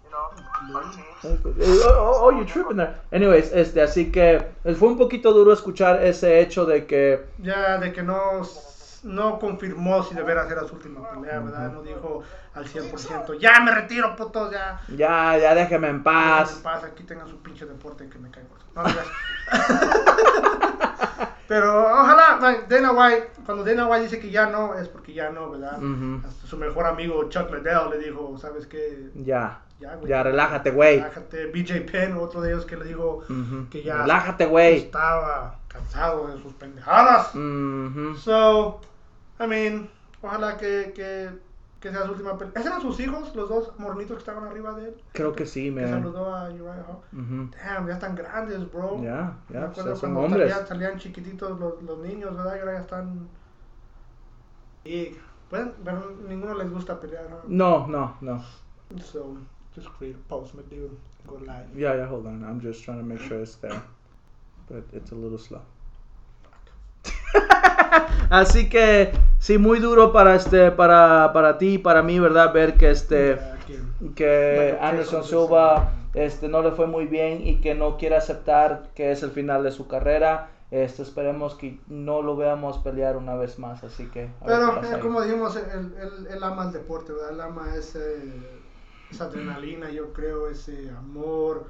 You Oh, oh, you're tripping there. Anyways, este, así que eh, fue un poquito duro escuchar ese hecho de que Ya de que no, no confirmó si de veras era su última pelea, ¿verdad? No dijo al 100%, ya me retiro, putos, ya. ya, ya déjeme en paz. en paz, aquí tengan su pinche deporte que me cae gordo. No. (laughs) Pero ojalá, Dana White, cuando Dana White dice que ya no, es porque ya no, ¿verdad? Ujú. Hasta su mejor amigo Chuck Liddell le dijo, ¿sabes qué? Ya, Ya, güey. ya, relájate, güey. Relájate. BJ Penn, otro de ellos que le dijo Ujú. que ya Relájate, güey. estaba cansado de sus pendejadas. Ujú. So, I mean, ojalá que, que que sea su última pelea. ¿Esos eran sus hijos, los dos mornitos que estaban arriba de él? Creo que sí, Que man. saludó a Uriah Hall. Ujú. Damn, ya están grandes, bro. Ya, Me ya, acuerdo pues, son cuando hombres. salían, salían chiquititos los, los niños, ¿verdad? Y ahora ya están. Y. Pero ninguno les gusta pelear, ¿no? No, no, no. So, just create a post, my dude. Go live. Yeah, yeah, hold on. I'm just trying to make sure it's there. But it's a little slow. (laughs) Así que sí, muy duro para este, para, para ti, para mí, ¿verdad? Ver que este, que- Anderson Silva, este, no le fue muy bien y que no quiere aceptar que es el final de su carrera. Este, esperemos que no lo veamos pelear una vez más, así que. Pero, eh, como dijimos, él, él, él ama el deporte, ¿verdad? Él ama ese, esa adrenalina, yo creo, ese amor.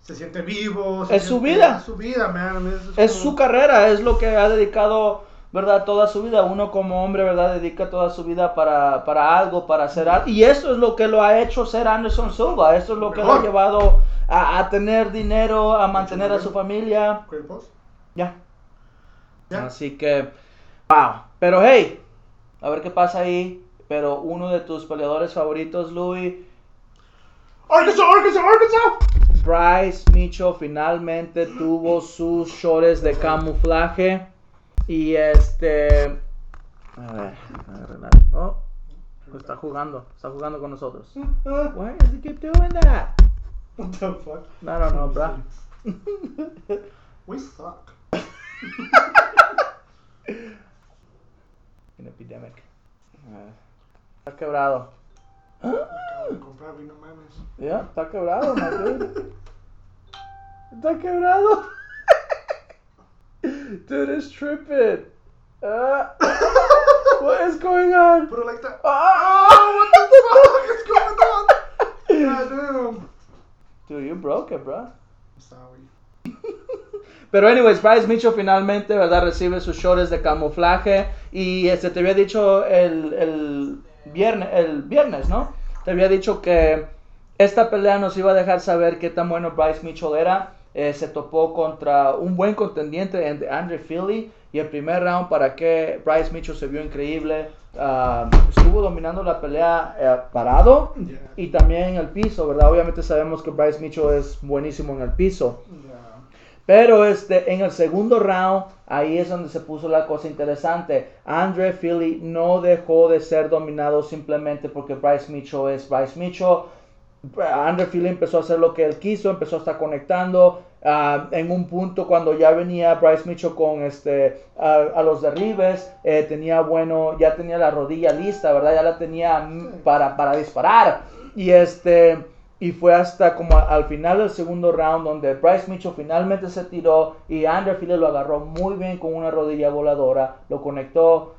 Se siente vivo. se Es su siente- vida. Es su vida, man. Es, Es como- su carrera, es lo que ha dedicado, ¿verdad? Toda su vida. Uno como hombre, ¿verdad? Dedica toda su vida para, para algo, para hacer algo. Y esto es lo que lo ha hecho ser Anderson Silva. Esto es lo que lo ha llevado a, a tener dinero, a mantener a su familia. Ya. Ya. Así que, wow. Pero hey, a ver qué pasa ahí. Pero uno de tus peleadores favoritos, Louis, Arkansas, Arkansas, Arkansas. Bryce Mitchell finalmente tuvo sus shorts de camuflaje. Y este. A ver, a ver, Renato. Oh, está jugando, está jugando con nosotros. Why does he keep doing that? what the fuck? I don't know, bro. We suck. (laughs) An epidemic. Está quebrado. Acabo de comprar, güey, no mames. Ya, está quebrado, dude. Está quebrado. Dude, it's tripping. Ah, what is going on? Pero like that. Oh, what the fuck is going on? God damn. Dude, you broke it, bro. Sorry. Pero anyways, Bryce Mitchell finalmente, ¿verdad? Recibe sus shorts de camuflaje y este te había dicho el, el viernes, el viernes, ¿no? Te había dicho que esta pelea nos iba a dejar saber qué tan bueno Bryce Mitchell era. Eh, se topó contra un buen contendiente en Andre Philly y el primer round para que Bryce Mitchell se vio increíble. Ah, estuvo dominando la pelea eh, parado Yeah. y también en el piso, ¿verdad? Obviamente sabemos que Bryce Mitchell es buenísimo en el piso. Yeah. Pero este, en el segundo round, ahí es donde se puso la cosa interesante. Andre Philly no dejó de ser dominado simplemente porque Bryce Mitchell es Bryce Mitchell. Andre Philly empezó a hacer lo que él quiso, empezó a estar conectando. ah, en un punto cuando ya venía Bryce Mitchell con este a, a los derribes, eh, tenía bueno, ya tenía la rodilla lista, ¿verdad? Ya la tenía para, para disparar. Y este y fue hasta como al final del segundo round donde Bryce Mitchell finalmente se tiró y Andre Philly lo agarró muy bien con una rodilla voladora, lo conectó.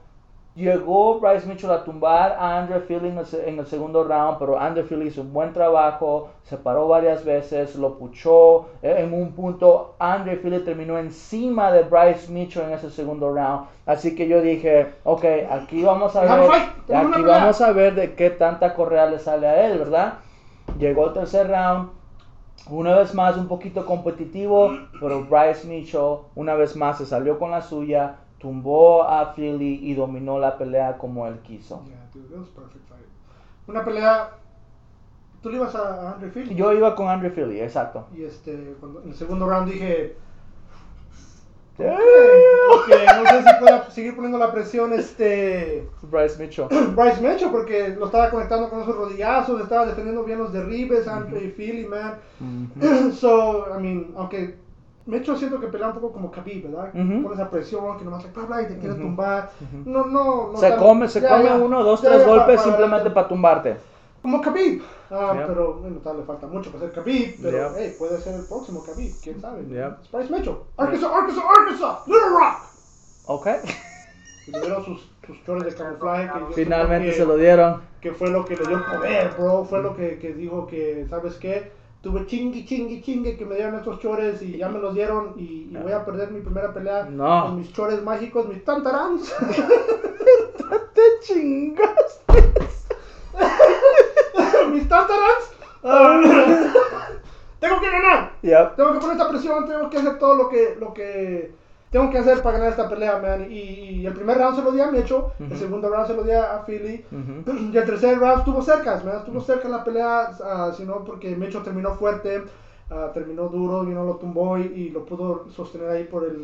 Llegó Bryce Mitchell a tumbar a Andre Philly en el, segundo round, pero Andre Philly hizo un buen trabajo, se paró varias veces, lo puchó. Eh, En un punto, Andre Philly terminó encima de Bryce Mitchell en ese segundo round. Así que yo dije, ok, aquí vamos a ver, aquí vamos a ver de qué tanta correa le sale a él, ¿verdad? Llegó el tercer round, una vez más un poquito competitivo, pero Bryce Mitchell una vez más se salió con la suya, tumbó a Philly y dominó la pelea como él quiso. Yeah, dude, that was perfect fight. Una pelea. Tú le ibas a Andre Philly. Yo iba con Andre Philly, exacto. Y este, cuando en el segundo round dije. Ok, (laughs) no sé si pueda seguir poniendo la presión este Bryce Mitchell. (clears throat) Bryce Mitchell porque lo estaba conectando con esos rodillazos, estaba defendiendo bien los derribes, Andre Philly, man. (clears throat) So, I mean, aunque Mitchell siento que pelea un poco como Khabib, ¿verdad? Ujú. Pone esa presión que nomás bla, y te quiere tumbar. No, no, no. Se come, se ya, come ya. uno, dos, Ya, tres golpes para- simplemente para tumbarte. Como Khabib. Ah, Yeah. pero bueno, tal le falta mucho para ser Khabib, pero Yeah. hey, puede ser el próximo Khabib, quién sabe. Bryce Mitchell. Arkansas, Arkansas, Arkansas, Little Rock. Ok. Y le dieron sus, sus chores de camuflaje que Finalmente siento se que, lo dieron. que fue lo que le dio poder, bro. Fue lo que, que dijo que, ¿sabes qué? Tuve chingue, chingue, chingue que me dieron estos chores y ya me los dieron y, y voy a perder mi primera pelea No. con mis chores mágicos, mis tantarans. (laughs) Te chingaste. (laughs) mis tantarans. Ah, tengo que ganar. Yep. Tengo que poner esta presión, tengo que hacer todo lo que, lo que tengo que hacer para ganar esta pelea, man. Y, y el primer round se lo di a Mecho, el segundo round se lo di a Philly. Y el tercer round estuvo cerca, man. Estuvo cerca la pelea, ah, si no, porque Mecho terminó fuerte, ah, terminó duro, y no lo tumbó y, y lo pudo sostener ahí por el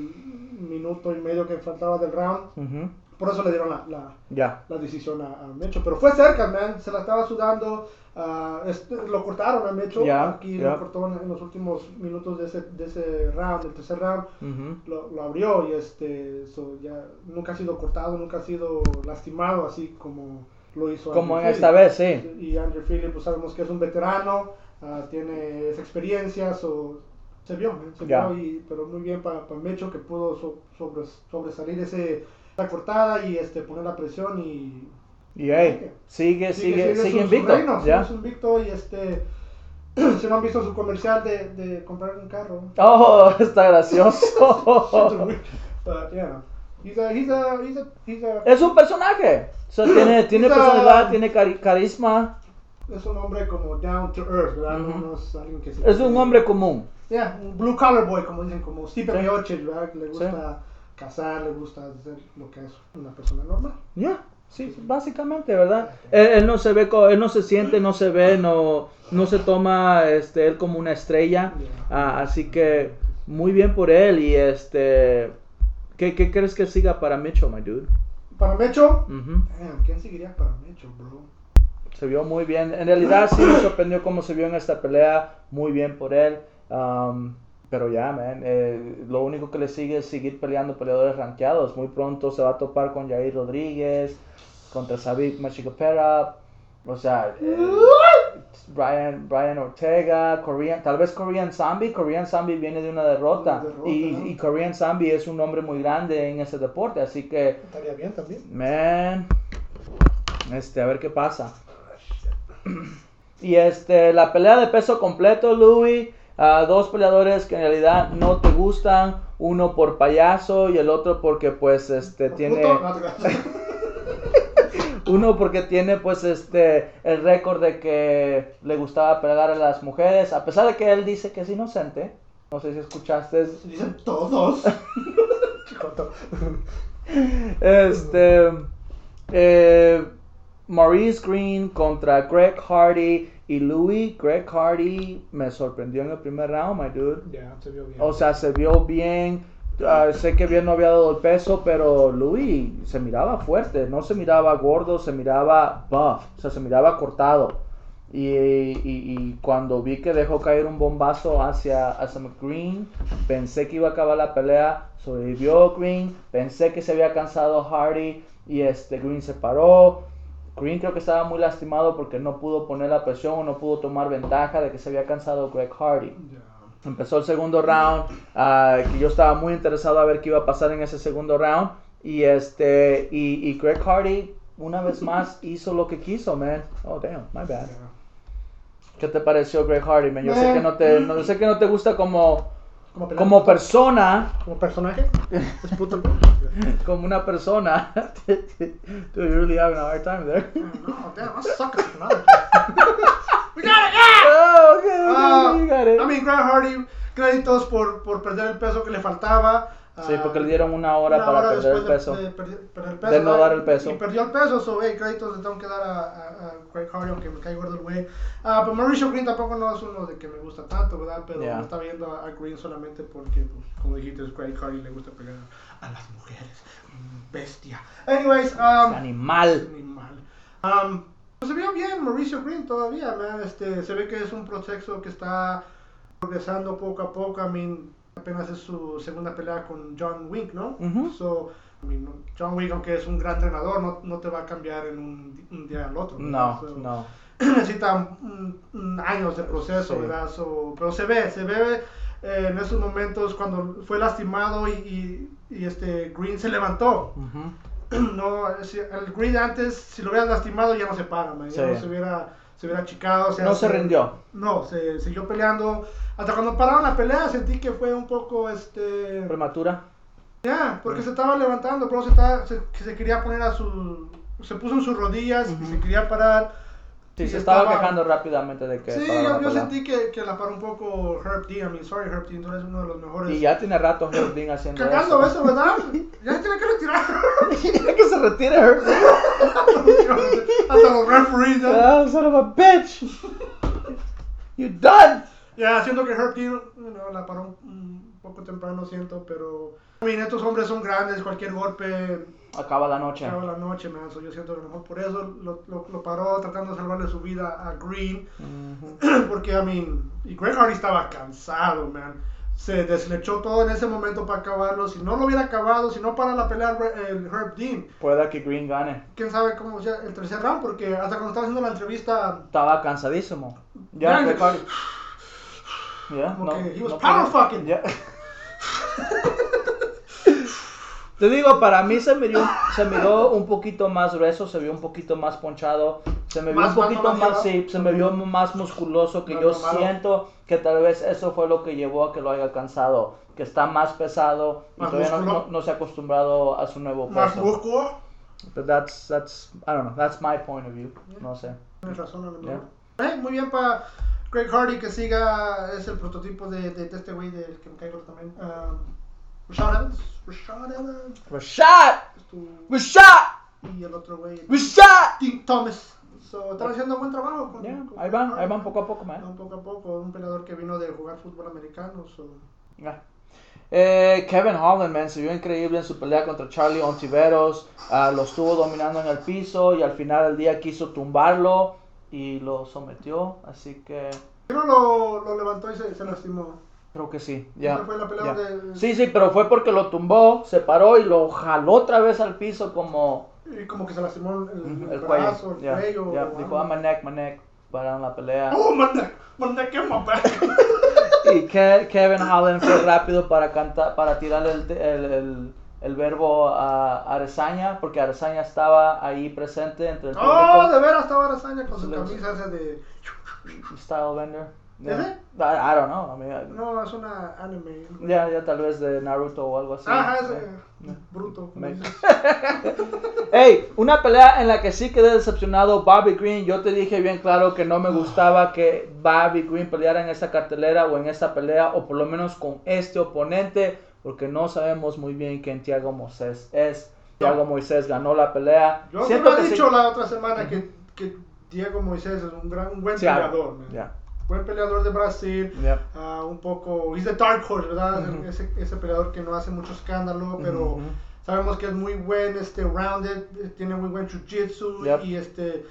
minuto y medio que faltaba del round. Por eso le dieron la, la, Ya. la decisión a, a Mecho. Pero fue cerca, man. Se la estaba sudando. ah, este, lo cortaron a Mecho. Ya, Aquí ya. lo cortó en, en los últimos minutos de ese, de ese round, el tercer round. Ujú. Lo, lo abrió y este, so, ya nunca ha sido cortado, nunca ha sido lastimado así como lo hizo Como Andrew esta vez, sí. Y Andrew Phillips, pues sabemos que es un veterano, ah, tiene esa experiencia, so, se vio, man, se vio y- pero muy bien para Mecho que pudo so- sobres- sobresalir ese, la cortada y este, poner la presión y Y hey, sigue, sigue, sigue, su- su invicto. reino, sigue Ya. su invicto y este, (clears throat) si no han visto su comercial de, de comprar un carro. Oh, (laughs) está gracioso. (laughs) But, yeah, he's a, he's a, he's a, he's a, es un personaje. O sea, tiene, (clears throat) tiene personalidad, tiene cari- carisma. es un hombre como down to earth, ¿verdad? No- Ujú. no es alguien que se Es un hombre común. Yeah, un blue collar boy, como dicen, como Steve Sí. Miocic, ¿verdad? Le gusta cazar, le gusta hacer lo que es una persona normal. Ya, sí, básicamente, ¿verdad? Él, él no se ve, él no se siente, no se ve, no, no se toma este, él como una estrella. Ah, así que muy bien por él. Y este, ¿qué, qué crees que siga para Mitchell, my dude? Para Mecho, damn, ¿quién seguiría para Mecho, bro? Se vio muy bien. En realidad sí me sorprendió cómo se vio en esta pelea. Muy bien por él. Um, pero ya, man, eh, lo único que le sigue es seguir peleando peleadores rankeados. Muy pronto se va a topar con Jair Rodríguez, contra Sabik Machicopera. O sea, eh, Brian, Brian Ortega, Korean, tal vez Korean Zombie. Korean Zombie viene de una derrota. Una derrota, y, ¿no? y Korean Zombie es un nombre muy grande en ese deporte. Así que, Estaría bien también. Man, este, a ver qué pasa. (clears throat) Y este, la pelea de peso completo, Louis, dos peleadores que en realidad no te gustan, uno por payaso y el otro porque pues este tiene (laughs) uno porque tiene pues este el récord de que le gustaba pegar a las mujeres, a pesar de que él dice que es inocente. No sé si escuchaste Dicen todos. (laughs) Este. eh, Maurice Green contra Greg Hardy y Louis. Greg Hardy me sorprendió en el primer round, my dude. Ya, se vio bien. O sea, se vio bien. ah, sé que bien no había dado el peso, pero Louis se miraba fuerte. No se miraba gordo, se miraba buff. O sea, se miraba cortado. Y, y- y cuando vi que dejó caer un bombazo hacia, hacia McGreen, pensé que iba a acabar la pelea. Sobrevivió Green. Pensé que se había cansado Hardy. Y este Green se paró. Green creo que estaba muy lastimado porque no pudo poner la presión o no pudo tomar ventaja de que se había cansado Greg Hardy. Empezó el segundo round, ah, que yo estaba muy interesado a ver qué iba a pasar en ese segundo round. Y este y, y Greg Hardy una vez más hizo lo que quiso, man. Oh damn, my bad. ¿Qué te pareció Greg Hardy, man? Yo sé que no te, no, yo sé que no te gusta como Como, como persona, Como personaje. Es puto. (laughs) como una persona. (laughs) Dude, you're really having a hard time there. No, damn, I suck at technology. Oh, okay, okay, Ah, you got it. I mean, Greg Hardy, créditos por, por perder el peso que le faltaba. Sí, Ah, porque le dieron una hora una para hora perder el peso. De, de perder, perder el peso De no dar el peso. Y perdió el peso, so, hey, créditos le tengo que dar a, a, a Greg Hardy, aunque me cae gordo el güey. Ah, pero Mauricio Green tampoco no es uno de que me gusta tanto, ¿verdad? Pero Yeah. me está viendo a, a Green solamente porque, pues, como dijiste, es Greg Hardy le gusta pegar a las mujeres. Mm, Bestia. Anyways, um, Animal. animal. Um, pues se vio bien Mauricio Green todavía, man. Este, se ve que es un proceso que está progresando poco a poco. I mean, apenas es su segunda pelea con John Wink, ¿no? So, I mean, John Wink, aunque es un gran entrenador, no, no te va a cambiar en un, un día al otro. No, no. (clears throat) necesita años de proceso, Sí. ¿verdad? So, pero se ve, se ve eh, en esos momentos cuando fue lastimado y, y, y, este Green se levantó. (clears throat) No, si- el Green antes, si lo hubieran lastimado, ya no se para, man. Ya no se hubiera, se hubiera achicado. o sea, No se rindió. No, se siguió peleando. Hasta cuando pararon la pelea sentí que fue un poco, este... Prematura. Ya, porque se estaba levantando, pero se, estaba, se, que se quería poner a su... Se puso en sus rodillas y se quería parar. Sí, se estaba estaba- quejando rápidamente de que. Sí, yo, yo sentí que, que la paró un poco Herb Dean. I mean, sorry Herb Dean, tú eres uno de los mejores. Y ya tiene rato Herb Dean haciendo Cagando eso. eso, ¿verdad? Ya se tiene que retirar. (laughs) Ya que se retire Herb Dean. (laughs) Hasta los referees. ¿no? Ah, son of a bitch. You done. Ya, siento que Herb Dean you know, la paró poco temprano, siento, pero... Mean, estos hombres son grandes, cualquier golpe Acaba la noche. acaba la noche, man. So, yo siento que a lo mejor por eso lo, lo, lo paró tratando de salvarle su vida a Green. Ujú. (clears throat) Porque, I mean, y Greg Hardy estaba cansado, man. Se deslechó todo en ese momento para acabarlo. Si no lo hubiera acabado, si no para la pelea el, Herb Dean, Pueda que Green gane. quién sabe cómo sea el tercer round, porque hasta cuando estaba haciendo la entrevista, Estaba cansadísimo. Ya, Greg Hardy. Ya, Como no, he was no power fucking. Ya. (laughs) (laughs) Te digo, para mí se miró, se miró un poquito más grueso, se vio un poquito más ponchado, se me vio Más un poquito más, arriba. sí, se me vio más musculoso, que No, yo no, siento que tal vez eso fue lo que llevó a que lo haya cansado, que está más pesado y Más todavía no, músculo. no- se ha acostumbrado a su nuevo más peso. músculo. But that's, that's, I don't know, that's my point of view, no sé. Tienes razón, mejor. Eh, muy bien para Greg Hardy que siga, es el prototipo de, de, de este güey del que me caigo también. Um, Rashad Evans. Rashad Evans. Rashad! tu- Rashad! Y el otro güey. Rashad! Tim Thomas. So, están haciendo buen trabajo. Con, Ya, con ahí van, ahí van poco a poco, man. Van poco a poco. Un peleador que vino de jugar fútbol americano. So. Ya. Eh, Kevin Holland, man, se vio increíble en su pelea contra Charlie Ontiveros. Ah, lo estuvo dominando en el piso y al final del día quiso tumbarlo y lo sometió. Así que Pero lo, lo levantó y se, se lastimó. creo que sí. Ya. Fue la pelea ya. de- Sí, sí, pero fue porque lo tumbó, se paró y lo jaló otra vez al piso como Y como que se lastimó el, el, el cuello. brazo, el cuello. ya. o Dijo, ah, my neck, my neck. Pararon la pelea. Oh, my neck. My neck and my back. (laughs) Y Ke- Kevin Holland fue rápido para cantar, para tirarle el, el, el- verbo a Arezaña, porque Arezaña estaba ahí presente entre el Oh, público. de veras estaba Arazaña con su camisa esa de. Style Bender. ¿Is Yeah. I, I don't know. I mean, I- No, es una anime. ya, ya tal vez de Naruto o algo así. Ajá, ese. Yeah. Bruto. Me-. (laughs) Hey, una pelea en la que sí quedé decepcionado, Bobby Green. Yo te dije bien claro que no me gustaba que Bobby Green peleara en esta cartelera o en esta pelea, o por lo menos con este oponente, porque no sabemos muy bien quién Thiago Moisés es. Thiago Moisés ganó la pelea. Yo te Siento lo he dicho la otra semana que, que Diego Moisés es un gran, un buen Sí, ah, peleador. ya, Buen peleador de Brasil. ya. ah, un poco. He's the dark horse, ¿verdad? Ese, ese peleador que no hace mucho escándalo, pero. Sabemos que es muy buen, este, rounded, eh, tiene muy buen jiu-jitsu Yep. y este,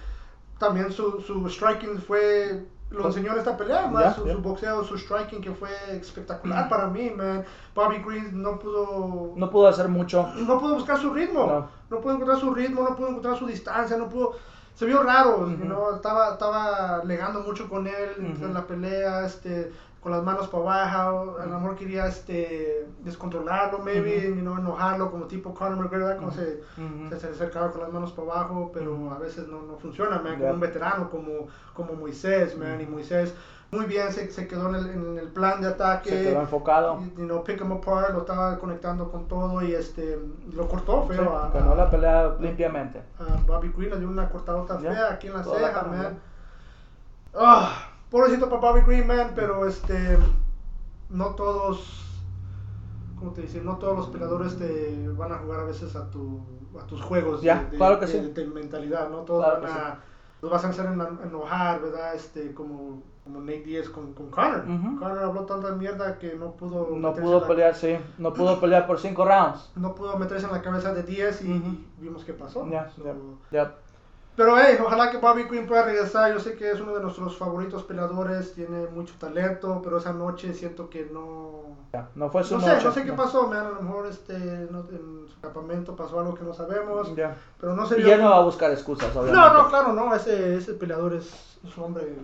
también su, su striking fue, lo enseñó en esta pelea, más Yeah, su, yeah. su boxeo, su striking que fue espectacular para mí, man. Bobby Green no pudo, No pudo hacer mucho. no pudo buscar su ritmo, No. no. pudo encontrar su ritmo, no pudo encontrar su distancia, no pudo, se vio raro, know, estaba, estaba legando mucho con él en la pelea, este, con las manos para abajo, a lo mejor quería este, descontrolarlo, maybe, Ujú. you know, enojarlo como tipo Conor McGregor, como se, se, se acercaba con las manos para abajo, pero a veces no, no funciona, man, como un veterano como, como Moisés, man, y Moisés muy bien se, se quedó en el, en el plan de ataque. Se quedó enfocado. y, you know, pick him apart, lo estaba conectando con todo y este lo cortó Sí, feo a, ganó la pelea limpiamente. a Bobby Green, le dio una cortadota fea aquí en la toda ceja, man. Ah, pobrecito para Bobby Green, man, pero este no todos ¿cómo te dice? No todos los peleadores te van a jugar a veces a tu a tus juegos Ya, de, de- claro que de- sí. de mentalidad, no todos Claro van a los vas a hacer en- enojar, ¿verdad? Este como como Nate Diaz con, con Conor. Ujú. Conor habló tanta mierda que no pudo No pudo la- pelear, sí. No pudo (clears throat) pelear por cinco rounds. no pudo meterse en la cabeza de Diaz y Ujú. vimos qué pasó. Ya, So, ya, ya. Pero hey, ojalá que Bobby Green pueda regresar. Yo sé que es uno de nuestros favoritos peleadores, tiene mucho talento, pero esa noche siento que no. Ya, No fue su No sé, noche. no sé qué pasó, man. A lo mejor este, no- en su campamento pasó algo que no sabemos, Ya. pero no se Y él no va a buscar excusas, obviamente. no, no, claro, no. Ese, ese peleador es, es un hombre.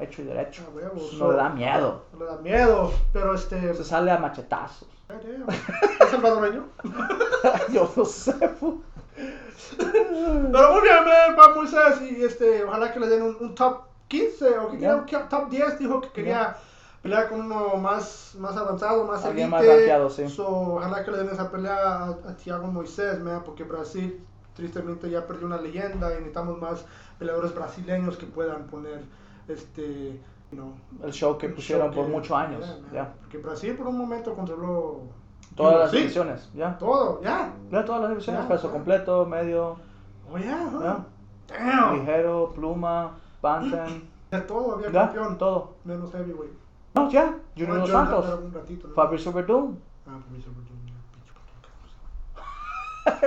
Hecho y derecho. a huevo, No so- le da miedo. No le da miedo, pero este. Se sale a machetazos. ¿Es salvadoreño? (laughs) Yo no sé. fu. Pero muy bien, man, va Moisés y este, ojalá que le den un, un top 15 o que Ya. quería un top 10, dijo que quería pelear con uno más, más avanzado, más Alguien elite. más rankeado, sí. So, ojalá que le den esa pelea a, a Thiago Moisés, man, porque Brasil tristemente ya perdió una leyenda y necesitamos más peleadores brasileños que puedan poner este, you know, El show que pusieron show por que- muchos años. yeah. Porque Brasil por un momento controló Todas las Sí, divisiones. Ya. Todo, ya. Ya todas las divisiones. Ya, peso ya. completo, medio, Oh, ya, huh? ya. Damn. ligero, pluma, bantam. (clears throat) De todo había Ya, campeón. todo. Menos heavyweight. No, ya. Junior Jordan Santos. un ratito, ¿no? Fabricio. Ah, Fabricio pinche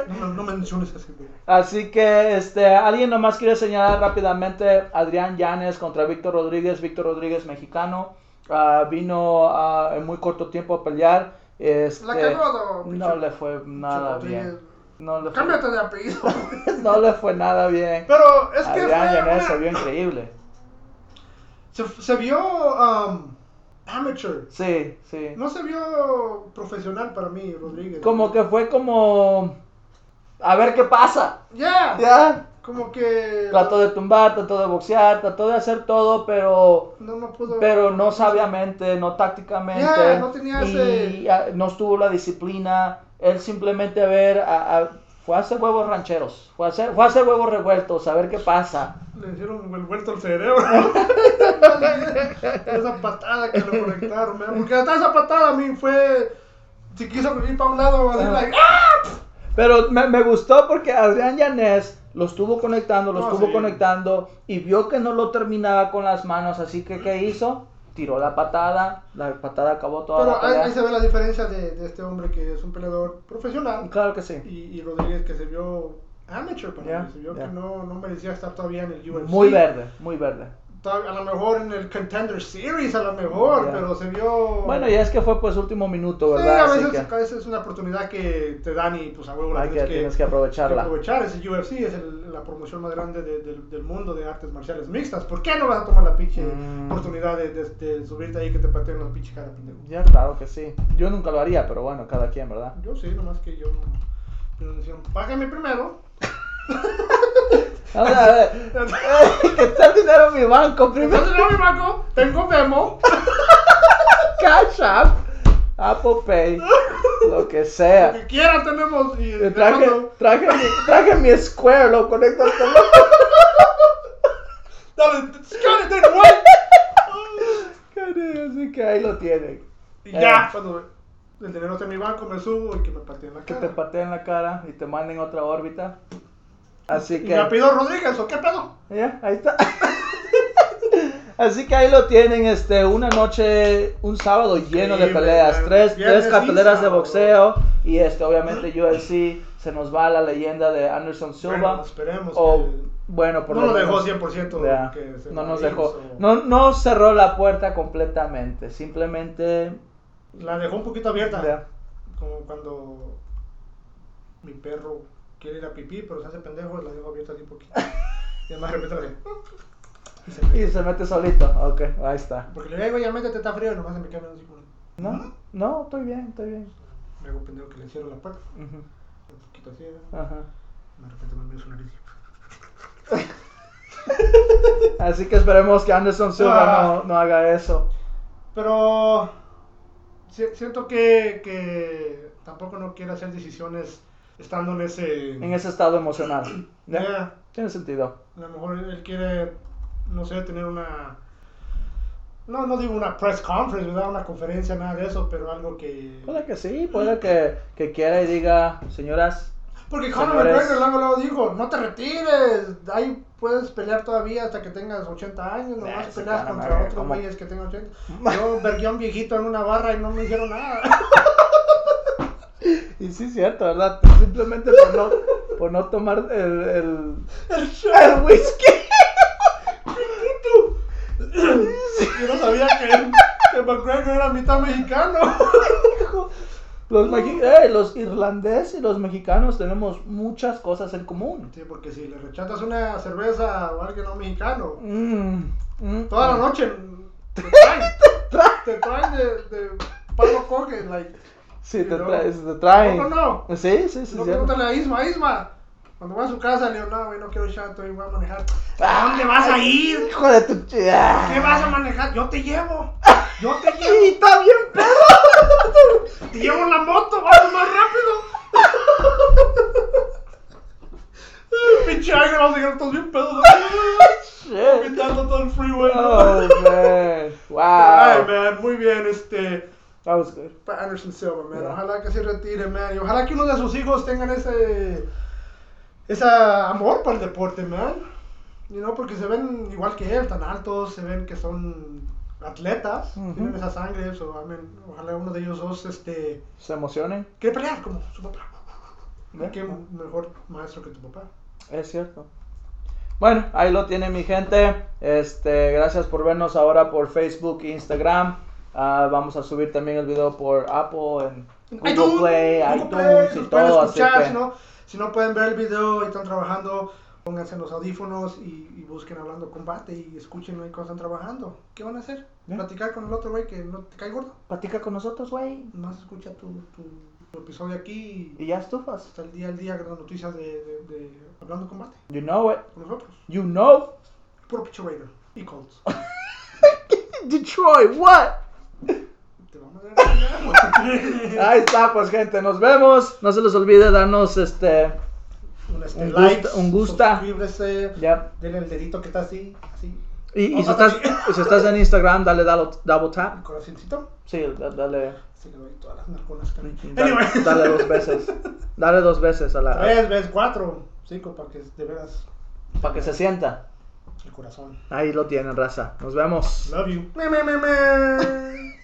No, me- no menciones güey. Así que este, alguien nomás quiere señalar rápidamente Adrián Llanes contra Víctor Rodríguez. Víctor Rodríguez mexicano. ah, vino ah, en muy corto tiempo a pelear. Este, La cagó, no pinche- le fue nada bien. No le, fue, Cámbiate de apellido. (laughs) no le fue nada bien. Pero es que Adrián fue Llanes una- se vio increíble. se, se vio um, amateur. Sí, sí. No se vio profesional para mí, Rodríguez. Como que fue como... A ver qué pasa. Ya. Ya. Como que. Trató de tumbar, trató de boxear, trató de hacer todo, pero No, no pudo. pero no sabiamente, no tácticamente. Ya, no tenía ese- no estuvo la disciplina. Él simplemente a ver, a- a- fue a hacer huevos rancheros, fue a hacer, fue a hacer huevos revueltos, a ver qué pasa. Le hicieron el vuelto al cerebro. (laughs) esa patada que le conectaron, man. Porque hasta esa patada a mí fue. Si quiso ir para un lado, así, Ah. like, ¡ah! Pero me, me gustó porque Adrián Llanes lo estuvo conectando, lo No, estuvo sí. conectando y vio que no lo terminaba con las manos, así que ¿qué hizo? Tiró la patada, la patada acabó toda Pero la ahí, pelea. ahí se ve la diferencia de, de este hombre que es un peleador profesional Claro que sí. y, y Rodríguez que se vio amateur para mí. Se vio que no, no merecía estar todavía en el UFC. Muy verde, muy verde. A lo mejor en el Contender Series, a lo mejor, Ya. pero se vio. Bueno, ya es que fue pues último minuto, Sí, ¿verdad? a Así veces, que a veces es una oportunidad que te dan y pues a huevo la que, tienes que, tienes que aprovecharla. aprovechar. Es el UFC, es el- la promoción más grande de- del- del mundo de artes marciales mixtas. ¿Por qué no vas a tomar la pinche Mm. oportunidad de, de- de subirte ahí que te pateen la pinche cara, pendejo? Ya, claro que sí. Yo nunca lo haría, pero bueno, cada quien, ¿verdad? Yo sí, nomás que yo. Pero decían, págame primero. (laughs) Vamos a ver. que (laughs) está el dinero en mi banco primero. Entonces, yo mi banco, tengo Memo. (laughs) Cash App, Apple Pay, lo que Lo sea. que quiera tenemos. Y Eh, Traje, traje, mi, traje mi Square, lo conecto al teléfono. (laughs) Dale? Así que ahí lo tienen. Y ya, Eh. cuando el dinero está en mi banco, me subo y que me pateen la Que cara. te pateen la cara y te manden otra órbita. Así Y que. me pido Rodríguez, ¿o qué pedo? Ya, ahí está. (laughs) Así que ahí lo tienen, este, una noche, un sábado lleno de peleas, tres, tres y carteleras de boxeo y este, obviamente UFC, se nos va la leyenda de Anderson Silva. Bueno, esperemos o, que- bueno, por no lo dejó menos, 100% ya, que se no nos dejó, no, no cerró la puerta completamente, simplemente, La dejó un poquito abierta. Como cuando mi perro quiere ir a pipí, pero se hace pendejo y la dejo abierta así un poquito. (laughs) y además de repente la de... Y se mete. y se mete solito, ok, ahí está. Porque le digo, ya métete, está frío, y nomás se me queda así como... No, no, estoy bien, estoy bien. Me hago pendejo que le cierro la puerta. Un poquito así. Ajá. de repente me miro su nariz. (laughs) Así que esperemos que Anderson Silva Ah. no, no haga eso. Pero si- siento que, que tampoco no quiere hacer decisiones estando en ese... En ese estado emocional. ¿Ya? Ya, Tiene sentido. A lo mejor él quiere, no sé, tener una... No, no digo una press conference, ¿verdad? Una conferencia, nada de eso, pero algo que... Puede que sí, puede que, que quiera y diga, señoras, Porque Conor. McGregor luego, luego dijo, no te retires, ahí puedes pelear todavía hasta que tengas 80 años, no Nah, vas a ese pelear Conor contra otros güeyes que tengan 80. (laughs) Yo vergué a un viejito en una barra y no me hicieron nada. (laughs) y sí es cierto, ¿verdad? Simplemente por no, por no tomar el, el, El el whisky. Yo no sabía que, que McGregor era mitad mexicano. Los, eh, los irlandeses y los mexicanos tenemos muchas cosas en común. Sí, porque si le rechazas una cerveza o alguien no mexicano, Mm, mm, toda la mm. noche (laughs) te traen, te traen de, de palo like. Sí, te, traes- te traen. No, no, no. Sí, sí, sí. No pregúntale a Isma, Isma. Cuando voy a su casa, le digo, no, güey, no quiero chato y voy a manejar. Ah, ¿A dónde vas a ir? Hijo de tu chida. ¿Qué vas a manejar? Yo te llevo. Yo te (laughs) llevo. está bien, perro. Te llevo en la moto, vamos más rápido. Was good. para Anderson Silva, man. Yeah. Ojalá que se retire, man. Y ojalá que uno de sus hijos tengan ese, esa amor por el deporte, man. You know, porque se ven igual que él, tan altos, se ven que son atletas, Ujú. tienen esa sangre, so, I mean, ojalá uno de ellos dos, este, Se emocionen. quiere pelear como su papá. Yeah. qué mejor maestro que tu papá. Es cierto. Bueno, ahí lo tiene mi gente. Este, gracias por vernos ahora por Facebook e Instagram. Ah, vamos a subir también el video por Apple, en Google iTunes, Play, Google iTunes Play, y todo. Así escuchar, que, si, no, si no pueden ver el video y están trabajando, pónganse los audífonos y, y busquen hablando combate y escuchen ahí cuando están trabajando. ¿Qué van a hacer? Ya. Platicar con el otro güey que no te cae gordo. platica con nosotros, güey. Más escucha tu, tu, tu episodio aquí y Y ya estufas. hasta el día al día con las noticias de, de, de hablando combate You know it. con nosotros. You know. Puro Picho Raider y Colts. (laughs) Detroit, what? Te vamos a ver. Ahí está, pues gente, nos vemos. No se les olvide darnos este. un, este, Un like, gusta- un gusta. suscríbase, Ya. denle el dedito que está así, así, Y, y si, estás, si estás en Instagram, dale double, double el tap. corazoncito. Sí, da- dale, Sí, le doy todas las también. dale, Anyway. dale dos veces. Dale dos veces a la. Tres veces, cuatro, cinco, para que de veras Para que se sienta. El corazón. Ahí lo tienen, raza. Nos vemos. Love you. Me, me, me, me.